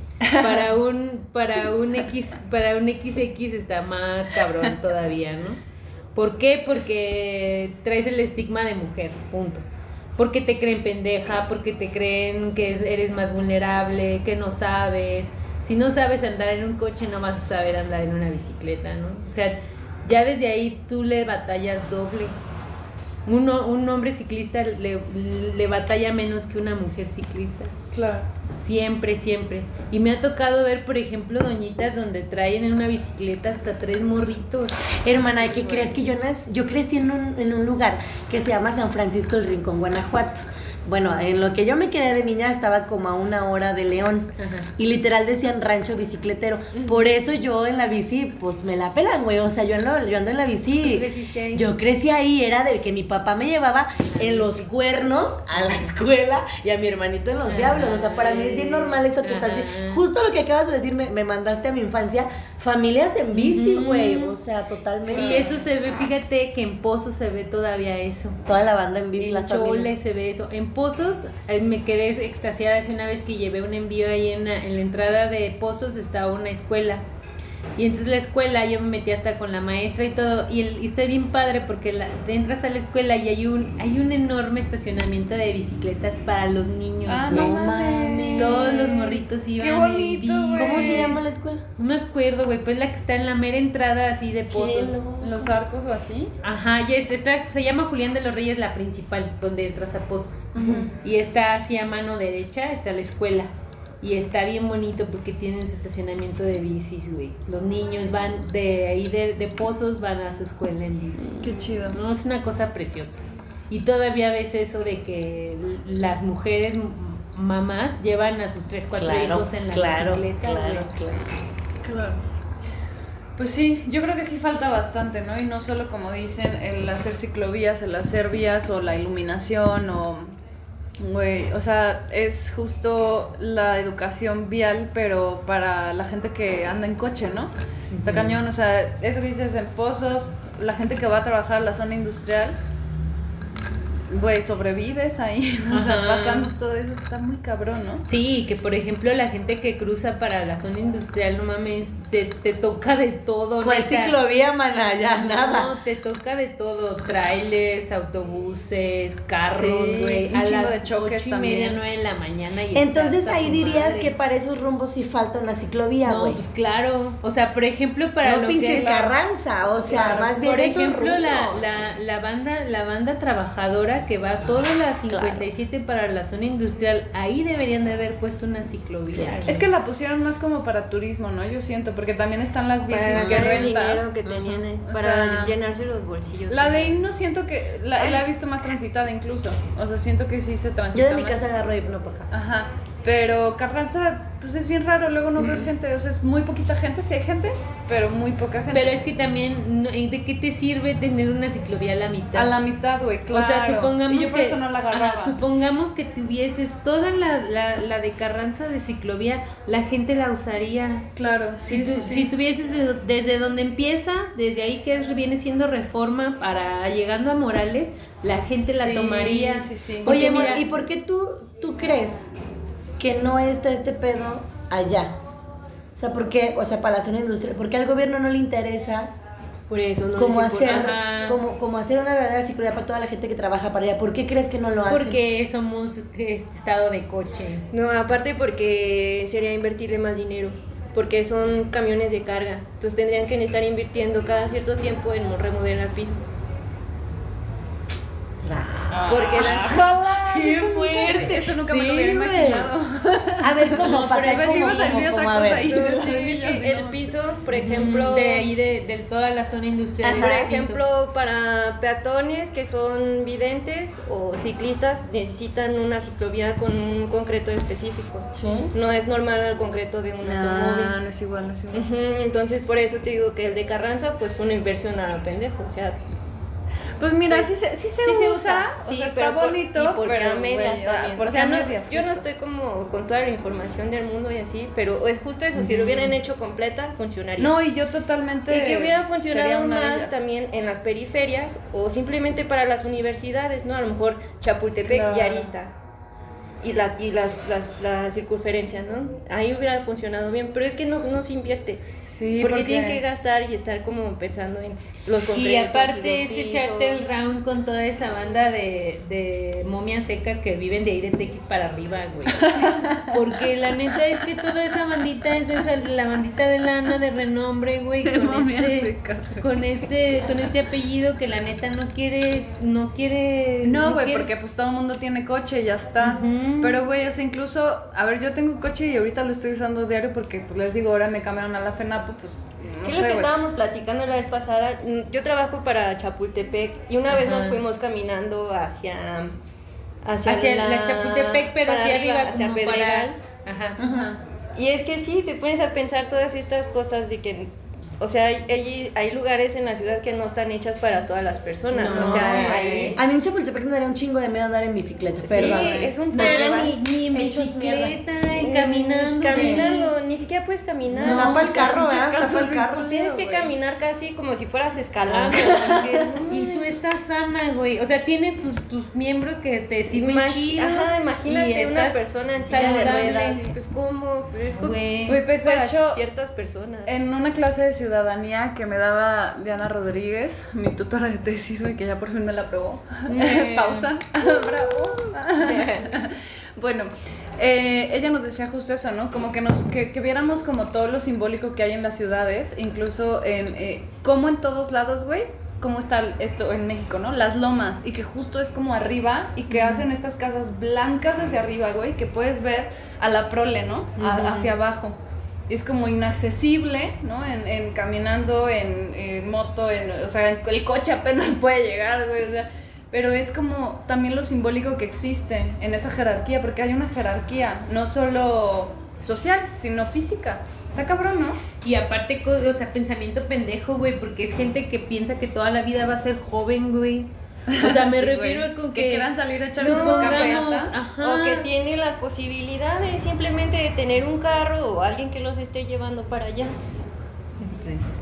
para un, para un X, para un XX está más cabrón todavía, ¿no? ¿Por qué? Porque traes el estigma de mujer, punto. Porque te creen pendeja, porque te creen que es- eres más vulnerable, que no sabes. Si no sabes andar en un coche, no vas a saber andar en una bicicleta, ¿no? O sea, ya desde ahí tú le batallas doble. Uno, un hombre ciclista le, le batalla menos que una mujer ciclista. Claro. Siempre, siempre. Y me ha tocado ver, por ejemplo, doñitas donde traen en una bicicleta hasta tres morritos. Hermana, ¿qué crees que yo, nac- yo crecí en un, en un lugar que se llama San Francisco del Rincón, Guanajuato? Bueno, en lo que yo me quedé de niña estaba como a una hora de León. Ajá. Y literal decían rancho bicicletero. Por eso yo en la bici, pues me la pelan, güey. O sea, yo, en lo- yo ando en la ¿Tú bici. ahí? Yo crecí ahí, era de que mi papá me llevaba en los cuernos a la escuela y a mi hermanito en los diablos. O sea, para mí es bien normal eso que estás Ajá. diciendo. Justo lo que acabas de decir, me, me mandaste a mi infancia. Familias en bici, güey. O sea, totalmente. Y eso se ve, fíjate que en Pozos se ve todavía eso. Toda la banda en bici, En las Chole se ve eso. En Pozos eh, me quedé extasiada hace una vez que llevé un envío ahí en en la entrada de Pozos estaba una escuela. Y entonces la escuela, yo me metí hasta con la maestra y todo, y, el, y está bien padre porque la, entras a la escuela y hay un, hay un enorme estacionamiento de bicicletas para los niños. Ah, güey. no No mames. Todos los morritos iban Qué bonito, güey. ¿Cómo se llama la escuela? No me acuerdo, güey, pues la que está en la mera entrada así de Pozos. Los arcos o así. Ajá, ya está, está- se llama Julián de los Reyes la principal, donde entras a Pozos. Y está así a mano derecha, está la escuela. Y está bien bonito porque tienen su estacionamiento de bicis, güey. Los niños van de ahí de, de Pozos, van a su escuela en bici. Qué chido. No, es una cosa preciosa. Y todavía ves eso de que las mujeres mamás llevan a sus tres, cuatro hijos en la claro, bicicleta. claro, güey. claro. Claro. Pues sí, yo creo que sí falta bastante, ¿no? Y no solo como dicen, el hacer ciclovías, el hacer vías o la iluminación o... Güey, o sea, es justo la educación vial, pero para la gente que anda en coche, ¿no? Está cañón, o sea, eso que dices en pozos, la gente que va a trabajar a la zona industrial, güey, sobrevives ahí, o sea, Ajá. pasando todo eso, está muy cabrón, ¿no? Sí, que por ejemplo la gente que cruza para la zona industrial, no mames, te, te toca de todo. ¿Cuál neta. ciclovía, mana? Ya, No, nada. te toca de todo, trailers, autobuses, carros, Sí, güey, un a chingo las de choques ocho y media, también. nueve de la mañana y Entonces ahí dirías madre. que para esos rumbos sí falta una ciclovía, No, güey. pues claro, o sea, por ejemplo, para No lo pinches que Carranza, o sea, Claro. más bien por esos ejemplo, la, la, la banda la banda trabajadora que va toda la 57 para la zona industrial, ahí deberían de haber puesto una ciclovía. Claro. Es que la pusieron más como para turismo, ¿no? Yo siento, porque también están las bicis Para que el dinero rentas. que tenían, para sea, llenarse los bolsillos. La de Himno siento que la, la he visto más transitada incluso. O sea, siento que sí se transita Yo de mi casa agarro hipno para acá. Ajá. Pero Carranza, pues es bien raro, luego no veo gente, o sea, es muy poquita gente, sí hay gente, pero muy poca gente. Pero es que también, no- ¿de qué te sirve tener una ciclovía a la mitad? a la mitad, güey, claro. O sea, supongamos y yo por que, eso no la ajá, agarraba. supongamos que tuvieses toda la, la, la de Carranza de ciclovía, la gente la usaría. Claro, sí, si, tu- sí, sí. si tuvieses de- desde donde empieza, desde ahí que viene siendo reforma para llegando a Morales, la gente la Sí, tomaría. sí, sí. Porque Oye, mira- ¿y por qué tú, tú crees que no está este pedo allá? O sea, ¿por qué? O sea, para la zona industrial, ¿por qué al gobierno no le interesa Por eso no como hacer, como, como hacer una verdadera ciclovía para toda la gente que trabaja para allá? ¿Por qué crees que no lo hacen? Porque somos este estado de coche. No, aparte porque sería invertirle más dinero. Porque son camiones de carga. Entonces tendrían que estar invirtiendo cada cierto tiempo en remodelar piso. Porque las. ¡Qué fuerte! Eso nunca me lo Sí, hubiera imaginado. A ver, ¿cómo? para pero acá, ibas ¿cómo, a decir cómo, otra cómo? A cosa ver. ahí. No, sí, Sí, es que el no. piso, por ejemplo. de ahí de, de toda la zona industrial. Por Ajá. ejemplo, para peatones que son videntes o ciclistas necesitan una ciclovía con un concreto específico. Sí. No es normal el concreto de un No, automóvil. no es igual, no es igual. Entonces por eso te digo que el de Carranza pues fue una inversión a lo pendejo, o sea, Pues mira, Pues, sí, se, sí se sí usa, se usa, o sí, sea, está por- bonito, porque pero a medias güey, también. porque o sea, a no, medias, yo no estoy como con toda la información del mundo y así, pero es justo eso, si lo hubieran hecho completa funcionaría. No, y yo totalmente y que hubiera funcionado más también en las periferias o simplemente para las universidades, ¿no? A lo mejor Chapultepec y. Arista. y, la, y las, las, la circunferencia, ¿no? Ahí hubiera funcionado bien, pero es que no, no se invierte. Sí, porque, tienen que gastar y estar como pensando en los Y aparte es echarte el round con toda esa banda de, de momias secas que viven de ahí de TX para arriba, güey. Porque la neta es que toda esa bandita es de esa, la bandita de lana de renombre, güey, con este, secas. con este, con este apellido que la neta no quiere, no quiere. No, güey, porque pues todo el mundo tiene coche y ya está. Pero, güey, o sea, incluso, a ver, yo tengo coche y ahorita lo estoy usando diario porque, pues les digo, ahora me cambiaron a la Pues, no ¿Qué es lo que estábamos platicando la vez pasada? Mm, Yo trabajo para Chapultepec y una vez nos fuimos caminando hacia hacia, hacia la, Chapultepec, pero hacia arriba, hacia como Pedregal. para. Ajá. Ajá. Y es que sí, te pones a pensar todas estas cosas de que, o sea, hay, hay, hay lugares en la ciudad que no están hechas para todas las personas. No, o sea, ahí... A mí en Chapultepec me daría un chingo de miedo andar en bicicleta. Sí, Perdón. es un van ni, ni en bicicleta, en caminando. Caminando, ni siquiera puedes caminar. No, tapa el o sea, carro, ¿verdad? Tapa el carro. Tienes que caminar casi como si fueras escalando. porque, no Y tú estás sana, güey. O sea, tienes tus, tus miembros que te sirven Imag- chido. Ajá, imagínate una persona en silla de ruedas. Pues como, pues es como Güey. Pues, para ciertas personas. En una clase de ciudadanía que me daba Diana Rodríguez, mi tutora de tesis, güey, que ya por fin me la aprobó. Pausa. Bravo. bueno, eh, ella nos decía justo eso, ¿no? Como que, nos, que, que viéramos como todo lo simbólico que hay en las ciudades, incluso en eh, cómo en todos lados, güey, cómo está esto en México, ¿no? Las lomas, y que justo es como arriba, y que hacen estas casas blancas desde arriba, güey, que puedes ver a la prole, ¿no? A- hacia abajo. Es como inaccesible, ¿no? En, en caminando, en, en moto, en, o sea, el coche apenas puede llegar, güey. o sea, pero es como también lo simbólico que existe en esa jerarquía, porque hay una jerarquía, no solo social, sino física. Está cabrón, ¿no? Y aparte, o sea, pensamiento pendejo, güey, porque es gente que piensa que toda la vida va a ser joven, güey. O sea, me Sí, refiero güey. a con que, que... quieran salir a echar No, su ajá. O que tiene las posibilidades simplemente de tener un carro o alguien que los esté llevando para allá.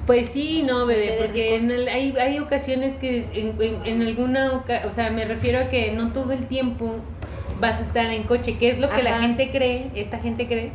Pues sí, no, bebé, porque en el- hay, hay ocasiones que en, en- en alguna, o sea, me refiero a que no todo el tiempo vas a estar en coche, que es lo que la gente cree, esta gente cree,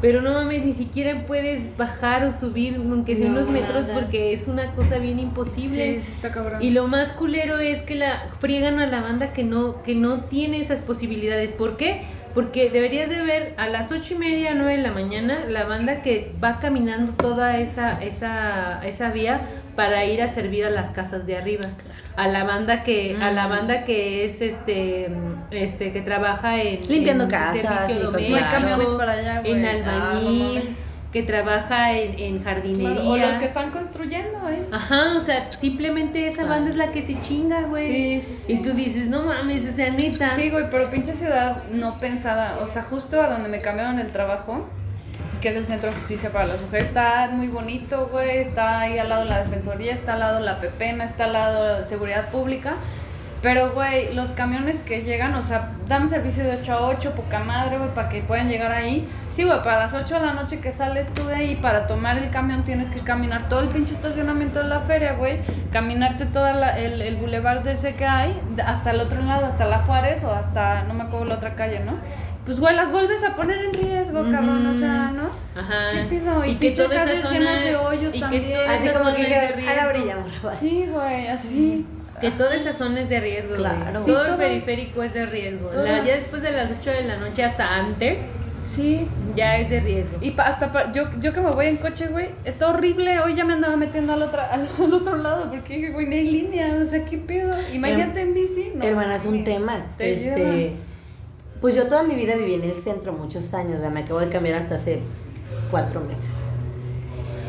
pero no mames, ni siquiera puedes bajar o subir, aunque sea No, unos metros, nada. porque es una cosa bien imposible. Sí, sí está cabrón. Y lo más culero es que la friegan a la banda que no, que no tiene esas posibilidades. ¿Por qué? Porque deberías de ver a las ocho y media, nueve de la mañana, la banda que va caminando toda esa, esa, esa vía para ir a servir a las casas de arriba. A la banda que, a la Mm. banda que es este, este, que trabaja en Limpiando en casas servicio camiones para allá, en Ah, albañil. Que trabaja en, en jardinería. Claro, O los que están construyendo, güey. Ajá, o sea, simplemente esa banda es la que se chinga, güey. Sí, sí, sí. Y tú dices, no mames, o sea, neta. Sí, güey, pero pinche ciudad no pensada. O sea, justo a donde me cambiaron el trabajo, que es el Centro de Justicia para las Mujeres, está muy bonito, güey. Está ahí al lado la Defensoría, está al lado la Pepena, está al lado Seguridad Pública. Pero, güey, los camiones que llegan, o sea, dan servicio de 8 a 8, poca madre, güey, para que puedan llegar ahí. Sí, güey, para las 8 de la noche que sales tú de ahí, para tomar el camión tienes que caminar todo el pinche estacionamiento de la feria, güey. Caminarte todo el, el bulevar de ese que hay, hasta el otro lado, hasta la Juárez o hasta, no me acuerdo la otra calle, ¿no? Pues, güey, las vuelves a poner en riesgo, cabrón, o sea, ¿no? Ajá. ¿Qué pedo? Y, Y que pinche toda esa calles zona- llenas de hoyos y también. Así como que a la riesgo". orilla. Sí, güey, así. Que toda esa zona es de riesgo, güey. Claro. Sí, todo el periférico es de riesgo. La- ya después de las 8 de la noche hasta antes, Sí. ya es de riesgo. Y pa- hasta pa- yo, yo que me voy en coche, güey, está horrible. Hoy ya me andaba metiendo al otro, al, al otro lado porque dije, güey, no hay línea. O sea, ¿qué pedo? Imagínate en bici. No, Hermana, es un tema. te Este, lleva. pues yo toda mi vida viví en el centro muchos años, ya me acabo de cambiar hasta hace cuatro meses.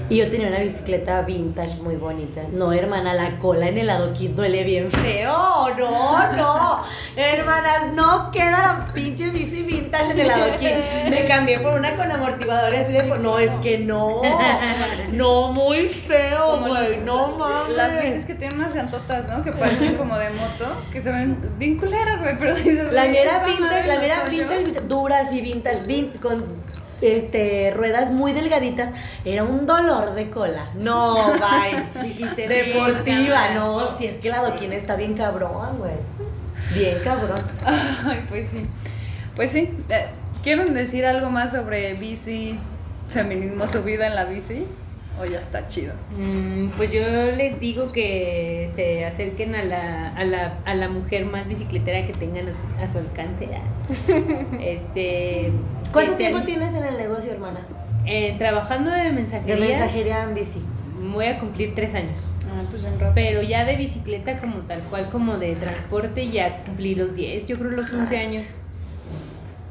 Y yo tenía una bicicleta vintage muy bonita. No, hermana, la cola en el adoquín duele bien feo. No, no. Hermanas, no queda la pinche bici vintage en el adoquín. Me cambié por una con amortiguadores. Y de, no, es que no. No, muy feo, güey. No mames. Las bicis que tienen unas llantotas, ¿no? Que parecen como de moto, que se ven bien culeras, güey, pero dices... La "Güey, mía era esa vintage, la no mía era soy vintage, yo". duras y vintage, vin- con este ruedas muy delgaditas. Era un dolor de cola. No, bye. Dijiste, Deportiva, "Venga, no, si es que la doquina está bien cabrón, güey. Bien cabrón. Ay, pues sí. Pues sí, eh, ¿quieren decir algo más sobre bici, feminismo, su vida en la bici? ¿O ya está chido? Mm, pues yo les digo que se acerquen a la, a la, a la mujer más bicicletera que tengan a su, a su alcance. Este, ¿Cuánto tiempo sean- tienes en el negocio, hermana? eh, trabajando de De mensajería, mensajería en bici. voy a cumplir tres años. Ah, pues rato. Pero ya de bicicleta como tal cual, como de transporte, ya cumplí los 10, yo creo los 11 años.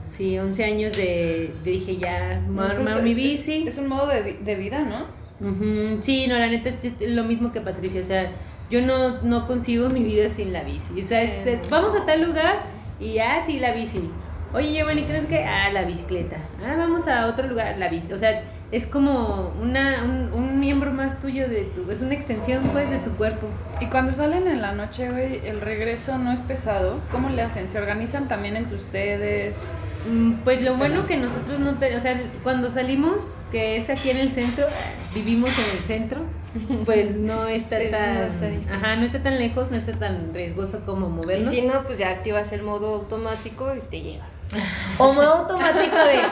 Sí, 11 años de, de dije ya, No, pues armar mi bici. Es, es un modo de, vi- de vida, ¿no? Ujú, Sí, no, la neta es, es lo mismo que Patricia, o sea, yo no, no concibo mi vida sin la bici. O sea, este, vamos a tal lugar y ah, sí, la bici. Oye, Giovanni, ¿crees que? Ah, la bicicleta. Ah, vamos a otro lugar, la bici. O sea, es como una, un, un miembro más tuyo de tu, es una extensión pues de tu cuerpo. Y cuando salen en la noche, güey, el regreso no es pesado. ¿Cómo le hacen? ¿Se organizan también entre ustedes? Mm, Pues lo bueno que nosotros no tenemos, o sea, cuando salimos, que es aquí en el centro, vivimos en el centro, pues no está Pues, no tan, está ajá, no está tan lejos, no está tan riesgoso como Y movernos. si no, pues ya activas el modo automático y te lleva. O modo automático de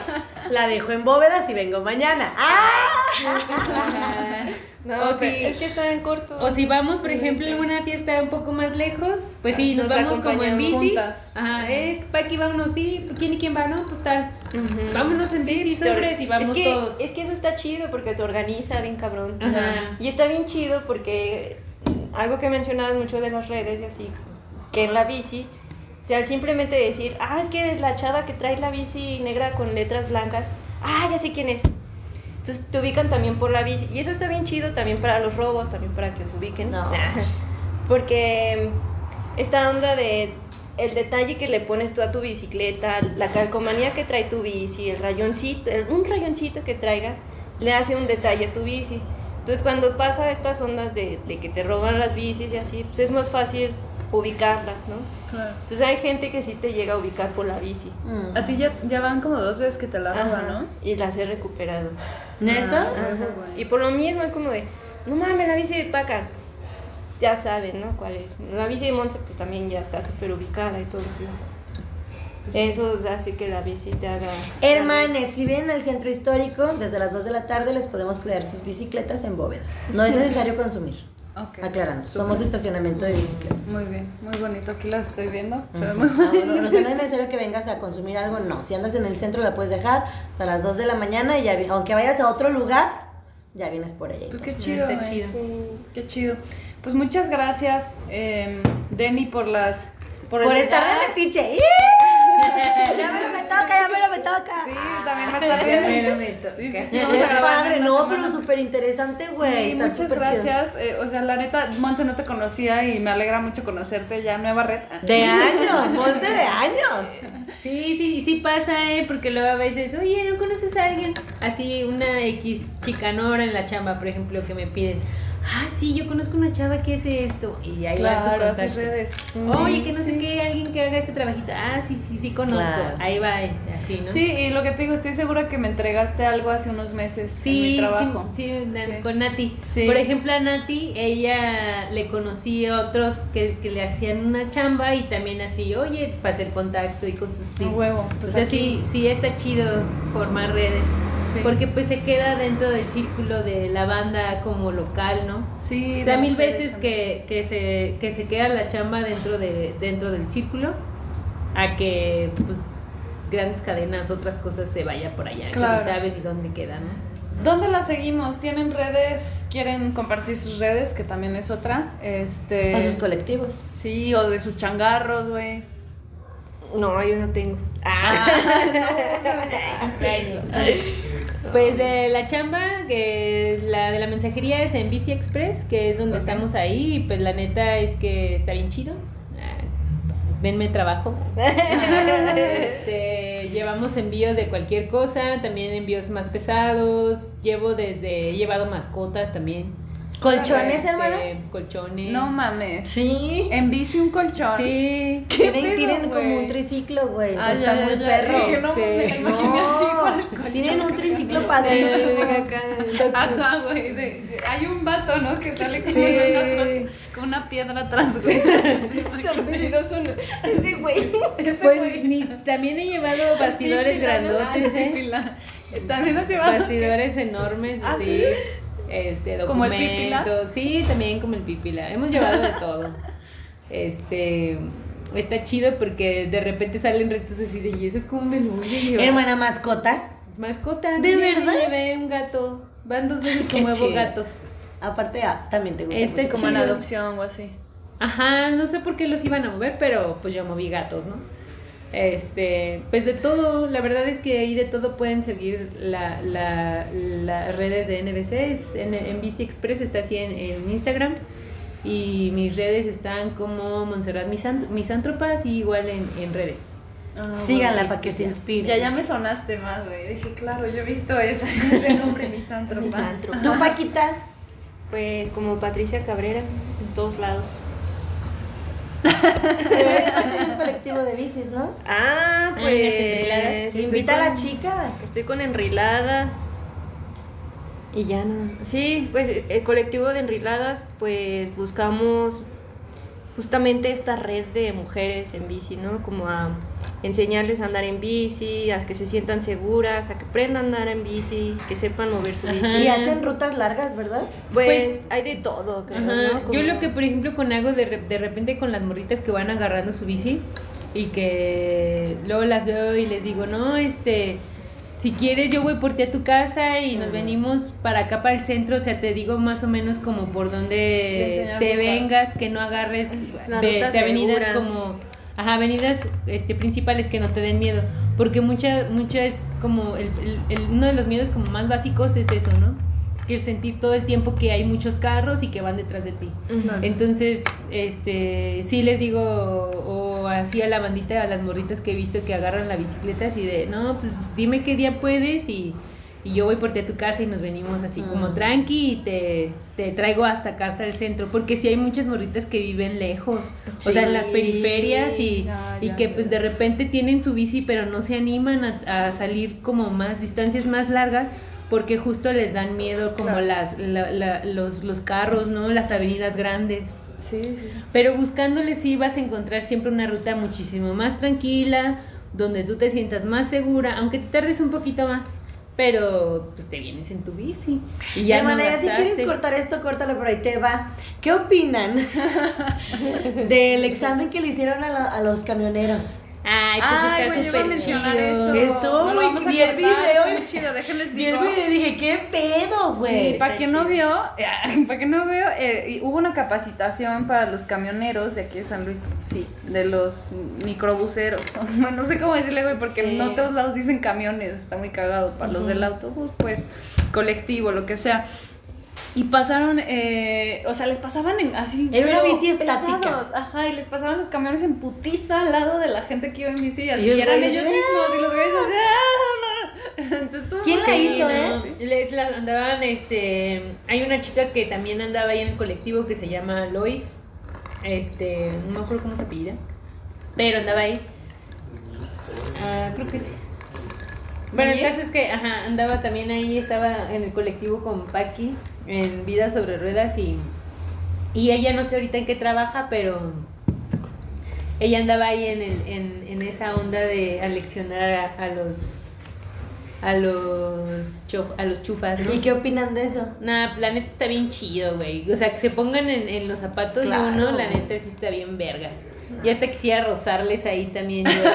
la dejo en bóvedas y vengo mañana. ¡Ah! No, O si- es que está en corto. O si vamos, por ejemplo, a una fiesta un poco más lejos, pues sí, nos, Nos vamos como en bici. juntas. Ajá, eh, Paqui, vámonos, sí, ¿quién y quién va? No, pues tal. Ujú. Vámonos en bici, pues, sobres, y vamos es que, todos. Es que eso está chido porque te organiza bien cabrón. Ajá. Y está bien chido porque algo que mencionabas mucho de las redes y así, que en la bici, o sea, al simplemente decir, ah, es que la chava que trae la bici negra con letras blancas, ah, ya sé quién es. Entonces te ubican también por la bici. Y eso está bien chido también para los robos, también para que os ubiquen. No. Porque esta onda de el detalle que le pones tú a tu bicicleta, la calcomanía que trae tu bici, el rayoncito, el- un rayoncito que traiga, le hace un detalle a tu bici. Entonces cuando pasa estas ondas de, de que te roban las bicis y así, pues es más fácil ubicarlas, ¿no? Claro. Entonces hay gente que sí te llega a ubicar por la bici. Mm. A ti ya, ya van como dos veces que te la roban, Ajá, ¿no? Y las he recuperado. ¿Neta? Ah, Ajá. güey. Y por lo mismo es como de, no mames, la bici de Paca. Ya saben, ¿no? ¿Cuál es? La bici de Monza pues también ya está súper ubicada, entonces Pues eso hace que la bici te haga... Hermanes, si vienen al centro histórico, desde las 2 de la tarde les podemos cuidar sus bicicletas en bóvedas. No es necesario consumir. Ok. Aclarando, Súper. somos estacionamiento de bicicletas. Muy bien, muy bonito. Aquí las estoy viendo. Se ve Ujú. muy Ah, bueno, no, o sea, no es necesario que vengas a consumir algo, no. Si andas en el centro la puedes dejar hasta las 2 de la mañana y ya, aunque vayas a otro lugar, ya vienes por ella. Pues qué chido, güey. chido. Sí. Qué chido. Pues muchas gracias, eh, Denny, por las. Por, Por estar de metiche. ¡Ih! Ya me lo me toca, ya me lo me toca. Sí, también va a estar bien. Pero me toca. Sí, sí, sí, vamos a grabar padre, no, semana. pero súper interesante, güey. Sí, está muchas gracias. Eh, o sea, la neta, Monse no te conocía y me alegra mucho conocerte ya. Nueva red. De años, Monse de años. Sí, sí, sí pasa, ¿eh? Porque luego a veces, oye, ¿no conoces a alguien? Así, una X chicanora en la chamba, por ejemplo, que me piden, ah, sí, yo conozco una chava que hace esto. Y ahí va su contacto. redes. Oye, Sí, que no sí, sé sí. qué, alguien que haga este trabajito. Ah, sí, sí, sí, conozco. Claro. Ahí va, eh, así, ¿no? Sí, y lo que te digo, estoy segura que me entregaste algo hace unos meses en mi Sí, trabajo. sí, sí, Sí. con Nati. Sí. Por ejemplo, a Nati, ella le conocí a otros que, que le hacían una chamba y también así, oye, para hacer contacto y cosas así. A huevo. o Pues sea, aquí- sí, sí está chido formar redes. Sí. Porque pues se queda dentro del círculo de la banda como local, ¿no? Sí, o sea, mil mujeres veces que, que, se, que se queda la chamba dentro, de, dentro del círculo a que pues grandes cadenas, otras cosas se vaya por allá, Claro. que no sabe ni dónde queda, ¿no? ¿Dónde las seguimos? ¿Tienen redes? ¿Quieren compartir sus redes? Que también es otra. Este. A sus colectivos. Sí, o de sus changarros, güey. No, yo no tengo. Ah, Pues de la chamba, que la de la mensajería es en Bici Express, que es donde estamos ahí, y pues la neta es que está bien chido. Ah, Denme trabajo. Este, llevamos envíos de cualquier cosa, también envíos más pesados. Llevo desde, he llevado mascotas también. ¿Colchones, Este, hermana? Colchones. No mames. Sí. En bici un colchón. Sí. Tienen, pedo, tienen como un triciclo, güey. Ah, está ya, muy ya, perro. Dije, no mames, me la imaginé así con el No, colchón. tienen un triciclo padrísimo. acá. Ajá, güey. hay un vato, ¿no? Que sale con, Sí. una, con una piedra atrás, güey. Ese güey. Pues ni- también he llevado bastidores ¿no? grandotes, ¿eh? También has llevado. Bastidores enormes, ¿Ah, Este, ¿Como el documentos. pipila? Sí, también como el pipila. Hemos llevado de todo. Este, está chido porque de repente salen retos así de, ¿y eso cómo me lo voy a llevar? Hermana, mascotas. Mascotas. ¿De verdad? Llevé un gato. Van dos veces muevo chido. gatos. Aparte, ah, también te gusta Este mucho. Como en adopción o así. Ajá, no sé por qué los iban a mover, pero pues yo moví gatos, ¿no? Este, pues de todo, la verdad es que ahí de todo pueden seguir la, la- las redes de NBC, es en, en Bici Express está así en, en Instagram y mis redes están como Montserrat Misant- Misántropas y igual en, en redes. Ah, Síganla bueno, para que se inspire. Ya, ya me sonaste más, güey. Dije, claro, yo he visto eso, ese nombre, misántropa. Misántropa. ¿Tú, Paquita? Pues como Patricia Cabrera, en todos lados. Eres parte de un colectivo de bicis, ¿no? Ah, las pues. Invita a las chicas. Estoy con enriladas. Y ya nada. Sí, pues el colectivo de enriladas, pues buscamos justamente esta red de mujeres en bici, ¿no? Como a enseñarles a andar en bici, a que se sientan seguras, a que aprendan a andar en bici, que sepan mover su bici. Ajá. Y hacen rutas largas, ¿verdad? Pues, Pues- hay de todo, creo, Ajá, ¿no? Yo lo que, por ejemplo, con hago de, re- de repente con las morritas que van agarrando su bici y que luego las veo y les digo, no, este, si quieres yo voy por ti a tu casa y nos venimos para acá, para el centro, o sea, te digo más o menos como por donde te vengas, que no agarres de, este, avenidas como, ajá, avenidas este, principales que no te den miedo, porque mucha, mucha es como, el, el- el- uno de los miedos como más básicos es eso, ¿no? Que el sentir todo el tiempo que hay muchos carros y que van detrás de ti. Ujú. Entonces, este, sí les digo, o así a la bandita, a las morritas que he visto que agarran la bicicleta, así de, no, pues dime qué día puedes y, y yo voy por ti a tu casa y nos venimos así como Mm. tranqui y te, te traigo hasta acá, hasta el centro, porque sí hay muchas morritas que viven lejos, o sea, en las Sí. periferias y, y que pues de repente tienen su bici, pero no se animan a, a salir como más distancias más largas porque justo les dan miedo como Claro. las la- la- los, los carros, ¿no? Las avenidas grandes. Sí, sí. Pero buscándole sí vas a encontrar siempre una ruta muchísimo más tranquila, donde tú te sientas más segura, aunque te tardes un poquito más, pero pues te vienes en tu bici. Y ya Hermana, no ya si quieres cortar esto, córtalo, pero ahí te va. ¿Qué opinan del examen que le hicieron a, la- a los camioneros? Ay, pues Ay, está súper mencionar chido. eso. Estuvo No muy- vamos a vi el video está y- chido, déjenles Y el digo. video dije, ¿qué pedo, güey? Sí, para quien no vio, para quien no vio, eh, y hubo una capacitación para los camioneros de aquí de San Luis, sí, de los microbuseros. Bueno, no sé cómo decirle, güey, porque Sí. no todos lados dicen camiones, está muy cagado. Para los del autobús, pues, colectivo, lo que sea. Y pasaron, eh, o sea, les pasaban en, así. Era una pero bici estática. pegados, Ajá, y les pasaban los camiones en putiza al lado de la gente que iba en bici. Y, eran ellos ¡ah! mismos, y los güeyes así, ¡ah! Entonces, estuvo ¿Quién la hizo, eh? Sí. Les andaban, este, hay una chica que también andaba ahí en el colectivo que se llama Lois, este, no me acuerdo cómo se apellida, pero andaba ahí. Ah, creo que sí. Bueno, el caso es que, ajá, andaba también ahí, estaba en el colectivo con Paqui, en Vida sobre Ruedas y, y ella no sé ahorita en qué trabaja, pero ella andaba ahí en, el, en, en esa onda de aleccionar a, a los a los chof- a los chufas, ¿no? ¿Y qué opinan de eso? Nah, la neta está bien chido, güey. O sea, que se pongan en, en los zapatos Claro. de uno, la neta sí está bien vergas. Y hasta quisiera rozarles ahí también yo.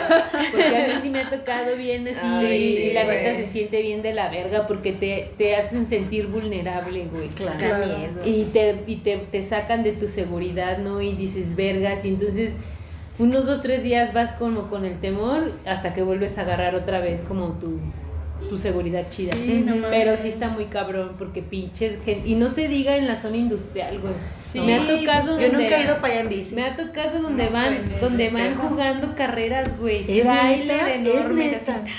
Porque a mí sí me ha tocado bien así. Ay, y la neta se siente bien de la verga porque te, te hacen sentir vulnerable, güey. Claro. Y te, y te, te sacan de tu seguridad, ¿no? Y dices vergas. Y entonces unos dos, tres días vas como con el temor hasta que vuelves a agarrar otra vez como tu, tu seguridad chida. Sí, no. Pero sí está muy cabrón porque pinches gente. Y no se diga en la zona industrial, güey. Sí, me ha tocado pues, Yo donde- nunca he ido para allá en bici. Me ha tocado donde No, van, donde van jugando carreras, güey. ¿Es Trailer neta? ¿Es enormes, neta? así, ta, ta,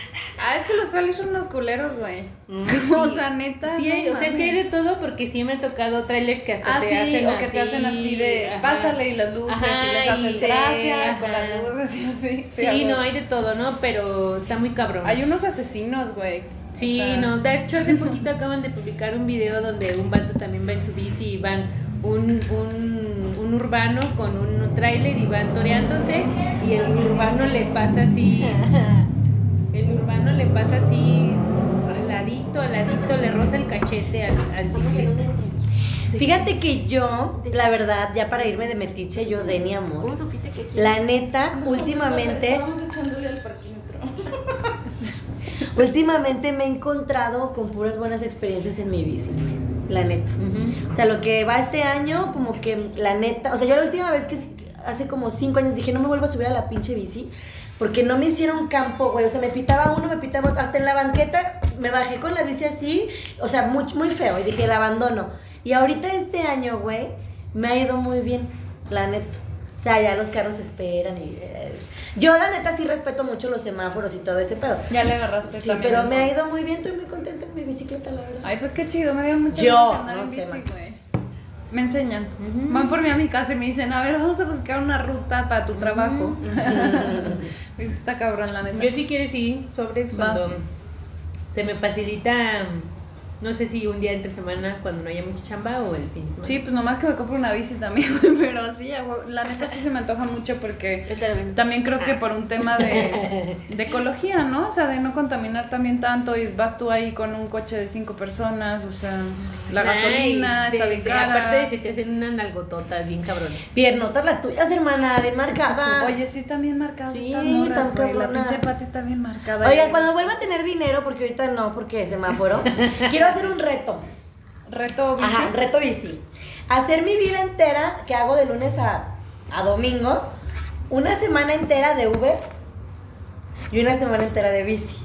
Ah, es que los trailers son unos culeros, güey. O sea, neta. Sí, hay- o sea, sí hay de todo porque sí me han tocado trailers que hasta Ah, te sí, hacen o que te hacen así de ajá. pásale y las luces Ajá, y les haces y- gracias con las luces y así. Sí, no, hay de todo, ¿no? Pero está muy cabrón. Hay unos asesinos, güey. Sí, O sea, no, de hecho hace poquito acaban de publicar un video donde un vato también va en su bici y van un, un, un urbano con un tráiler y van toreándose y el urbano le pasa así, el urbano le pasa así al ladito, al ladito, le roza el cachete al, al ciclista. Fíjate que yo, la verdad, ya para irme de metiche, yo de mi amor. ¿Cómo supiste que aquí? La neta, últimamente, Estábamos echándole al parquímetro. últimamente me he encontrado con puras buenas experiencias en mi bici. La neta. O sea, lo que va este año, como que la neta, o sea, yo la última vez que hace como cinco años dije, no me vuelvo a subir a la pinche bici, porque no me hicieron campo, güey. O sea, me pitaba uno, me pitaba otro. Hasta en la banqueta me bajé con la bici así, o sea, muy, muy feo, y dije, la abandono. Y ahorita este año, güey, me ha ido muy bien, la neta. O sea, ya los carros esperan y... eh, Yo, la neta, sí respeto mucho los semáforos y todo ese pedo. Ya le agarraste Sí, también, pero ¿no? me ha ido muy bien, estoy muy contenta en mi bicicleta, la verdad. Ay, pues qué chido, me dio mucha Yo, andar no en bici, güey. Me enseñan. Van por mí a mi casa y me dicen, a ver, vamos a buscar una ruta para tu trabajo. Pues está cabrón, la neta. Yo sí quiero sí, sobres Va. cuando se me facilita, no sé si un día entre semana cuando no haya mucha chamba o el fin de semana. Sí, pues nomás que me compro una bici también, güey, pero sí, la neta sí se me antoja mucho porque también creo que por un tema de, de ecología, ¿no? O sea, de no contaminar también tanto y vas tú ahí con un coche de cinco personas, o sea, la Ay, gasolina de- está bien cara. Aparte de si te hacen una nalgotota bien cabrón. Piernotas las tuyas, hermana, bien marcada. Oye, sí están bien marcadas Sí, están La cabronas. pinche pati está bien marcada. Oigan, güey. cuando vuelva a tener dinero, porque ahorita no, porque es semáforo, quiero hacer un reto. Reto bici. Ajá, reto bici. Hacer mi vida entera, que hago de lunes a, a domingo, una semana entera de Uber y una semana entera de bici.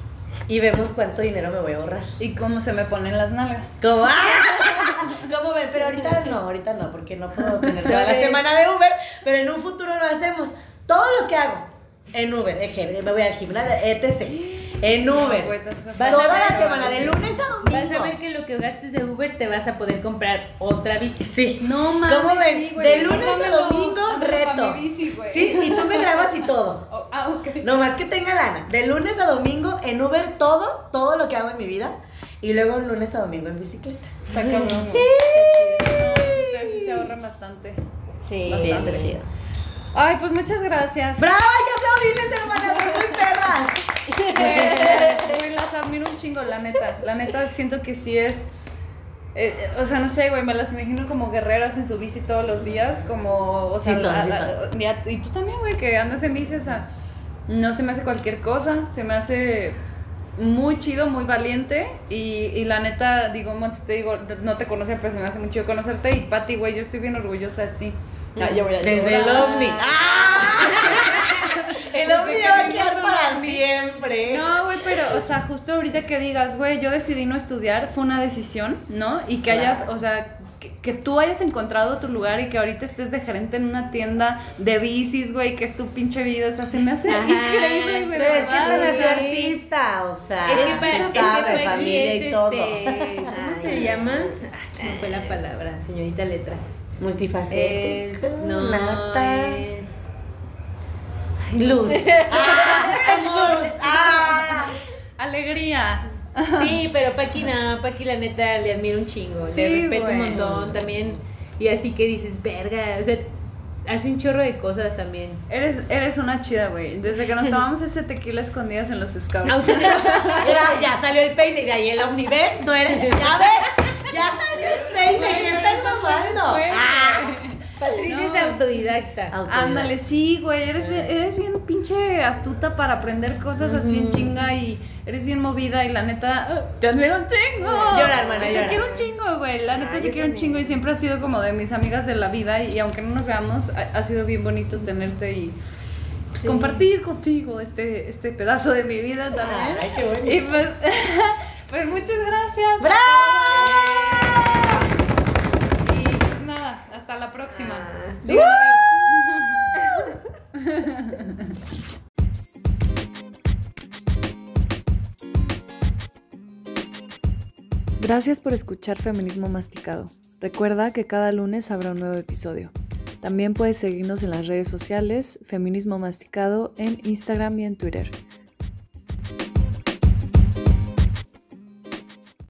Y vemos cuánto dinero me voy a ahorrar. Y cómo se me ponen las nalgas. ¿Cómo? ¡Ah! ¿Cómo ven? Pero ahorita no, ahorita no, porque no puedo tener toda la semana de Uber, pero en un futuro lo hacemos. Todo lo que hago en Uber, me voy al gimnasio, etc. En Uber. Vas a Toda ver, la semana, de lunes a domingo. Vas a ver que lo que gastes de Uber te vas a poder comprar otra bici. Sí. No mames. ¿Cómo ven? sí, güey, de lunes a domingo, reto. mi bici, güey. Sí, y tú me grabas y todo. Oh, ah, ok. No más que tenga lana. De lunes a domingo en Uber todo, todo lo que hago en mi vida. Y luego un lunes a domingo en bicicleta. Está cabrón. Está chido. No, sí se ahorran bastante. Sí. Sí, está Bastante. chido. Ay, pues muchas gracias. ¡Bravo! ¡Hay que aplaudirles, hermanas! ¡Son muy perras! Güey, güey, las admiro un chingo, la neta. La neta siento que sí es. eh, eh, o sea, no sé, güey, me las imagino como guerreras en su bici todos los días, como, o sea, Sí son, sí a- a- son. y tú también, güey, que andas en bici, o sea, no se me hace cualquier cosa, se me hace muy chido, muy valiente, y, y la neta, digo, te digo, no te conocía, pero se me hace muy chido conocerte, y Pati, güey, yo estoy bien orgullosa de ti. Ya, ya voy a Desde el ovni. ¡Ah! El ovni ya va a quedar para siempre. No, güey, pero, o sea, justo ahorita que digas, güey, yo decidí no estudiar, fue una decisión, ¿no? Y que Claro. hayas, o sea, que, que tú hayas encontrado tu lugar y que ahorita estés de gerente en una tienda de bicis, güey, que es tu pinche vida, o sea, se me hace Ajá. increíble, güey. Pero es que no es güey. artista, o sea, Es que para se es que sabe, familia y todo. este, ¿Cómo Ay, se llama? Ay, se me fue la palabra, señorita Letras. Multifacética, Es. No, nata. es. Luz. ¡Ah! luz. ¡Ah! Alegría. Sí, pero Paqui no, Paqui la neta le admiro un chingo, Sí, le respeto un montón también. Y así que dices, verga, o sea, hace un chorro de cosas también. Eres, eres una chida, güey. Desde que nos tomamos ese tequila escondidas en los scouts. Mira, ya salió el peine de ahí el Omniverse, no eres. Ya ves, ya salió el peine, ¿qué están mamando? Güey. ¡Ah! Patricia No. es autodidacta. Ándale, sí, güey, eres bien, eres bien pinche astuta para aprender cosas así en chinga y eres bien movida y la neta, te admiro un chingo. Llora, hermana, Te quiero un chingo, güey, la neta Ah, te yo quiero un chingo y siempre has sido como de mis amigas de la vida y, y aunque no nos veamos, ha, ha sido bien bonito tenerte y pues, Sí. compartir contigo este, este pedazo de mi vida también. Ay, qué bonito. Y pues, pues muchas gracias. ¡Bravo! Hasta la próxima. Ah. Gracias por escuchar Feminismo Masticado. Recuerda que cada lunes habrá un nuevo episodio. También puedes seguirnos en las redes sociales Feminismo Masticado en Instagram y en Twitter.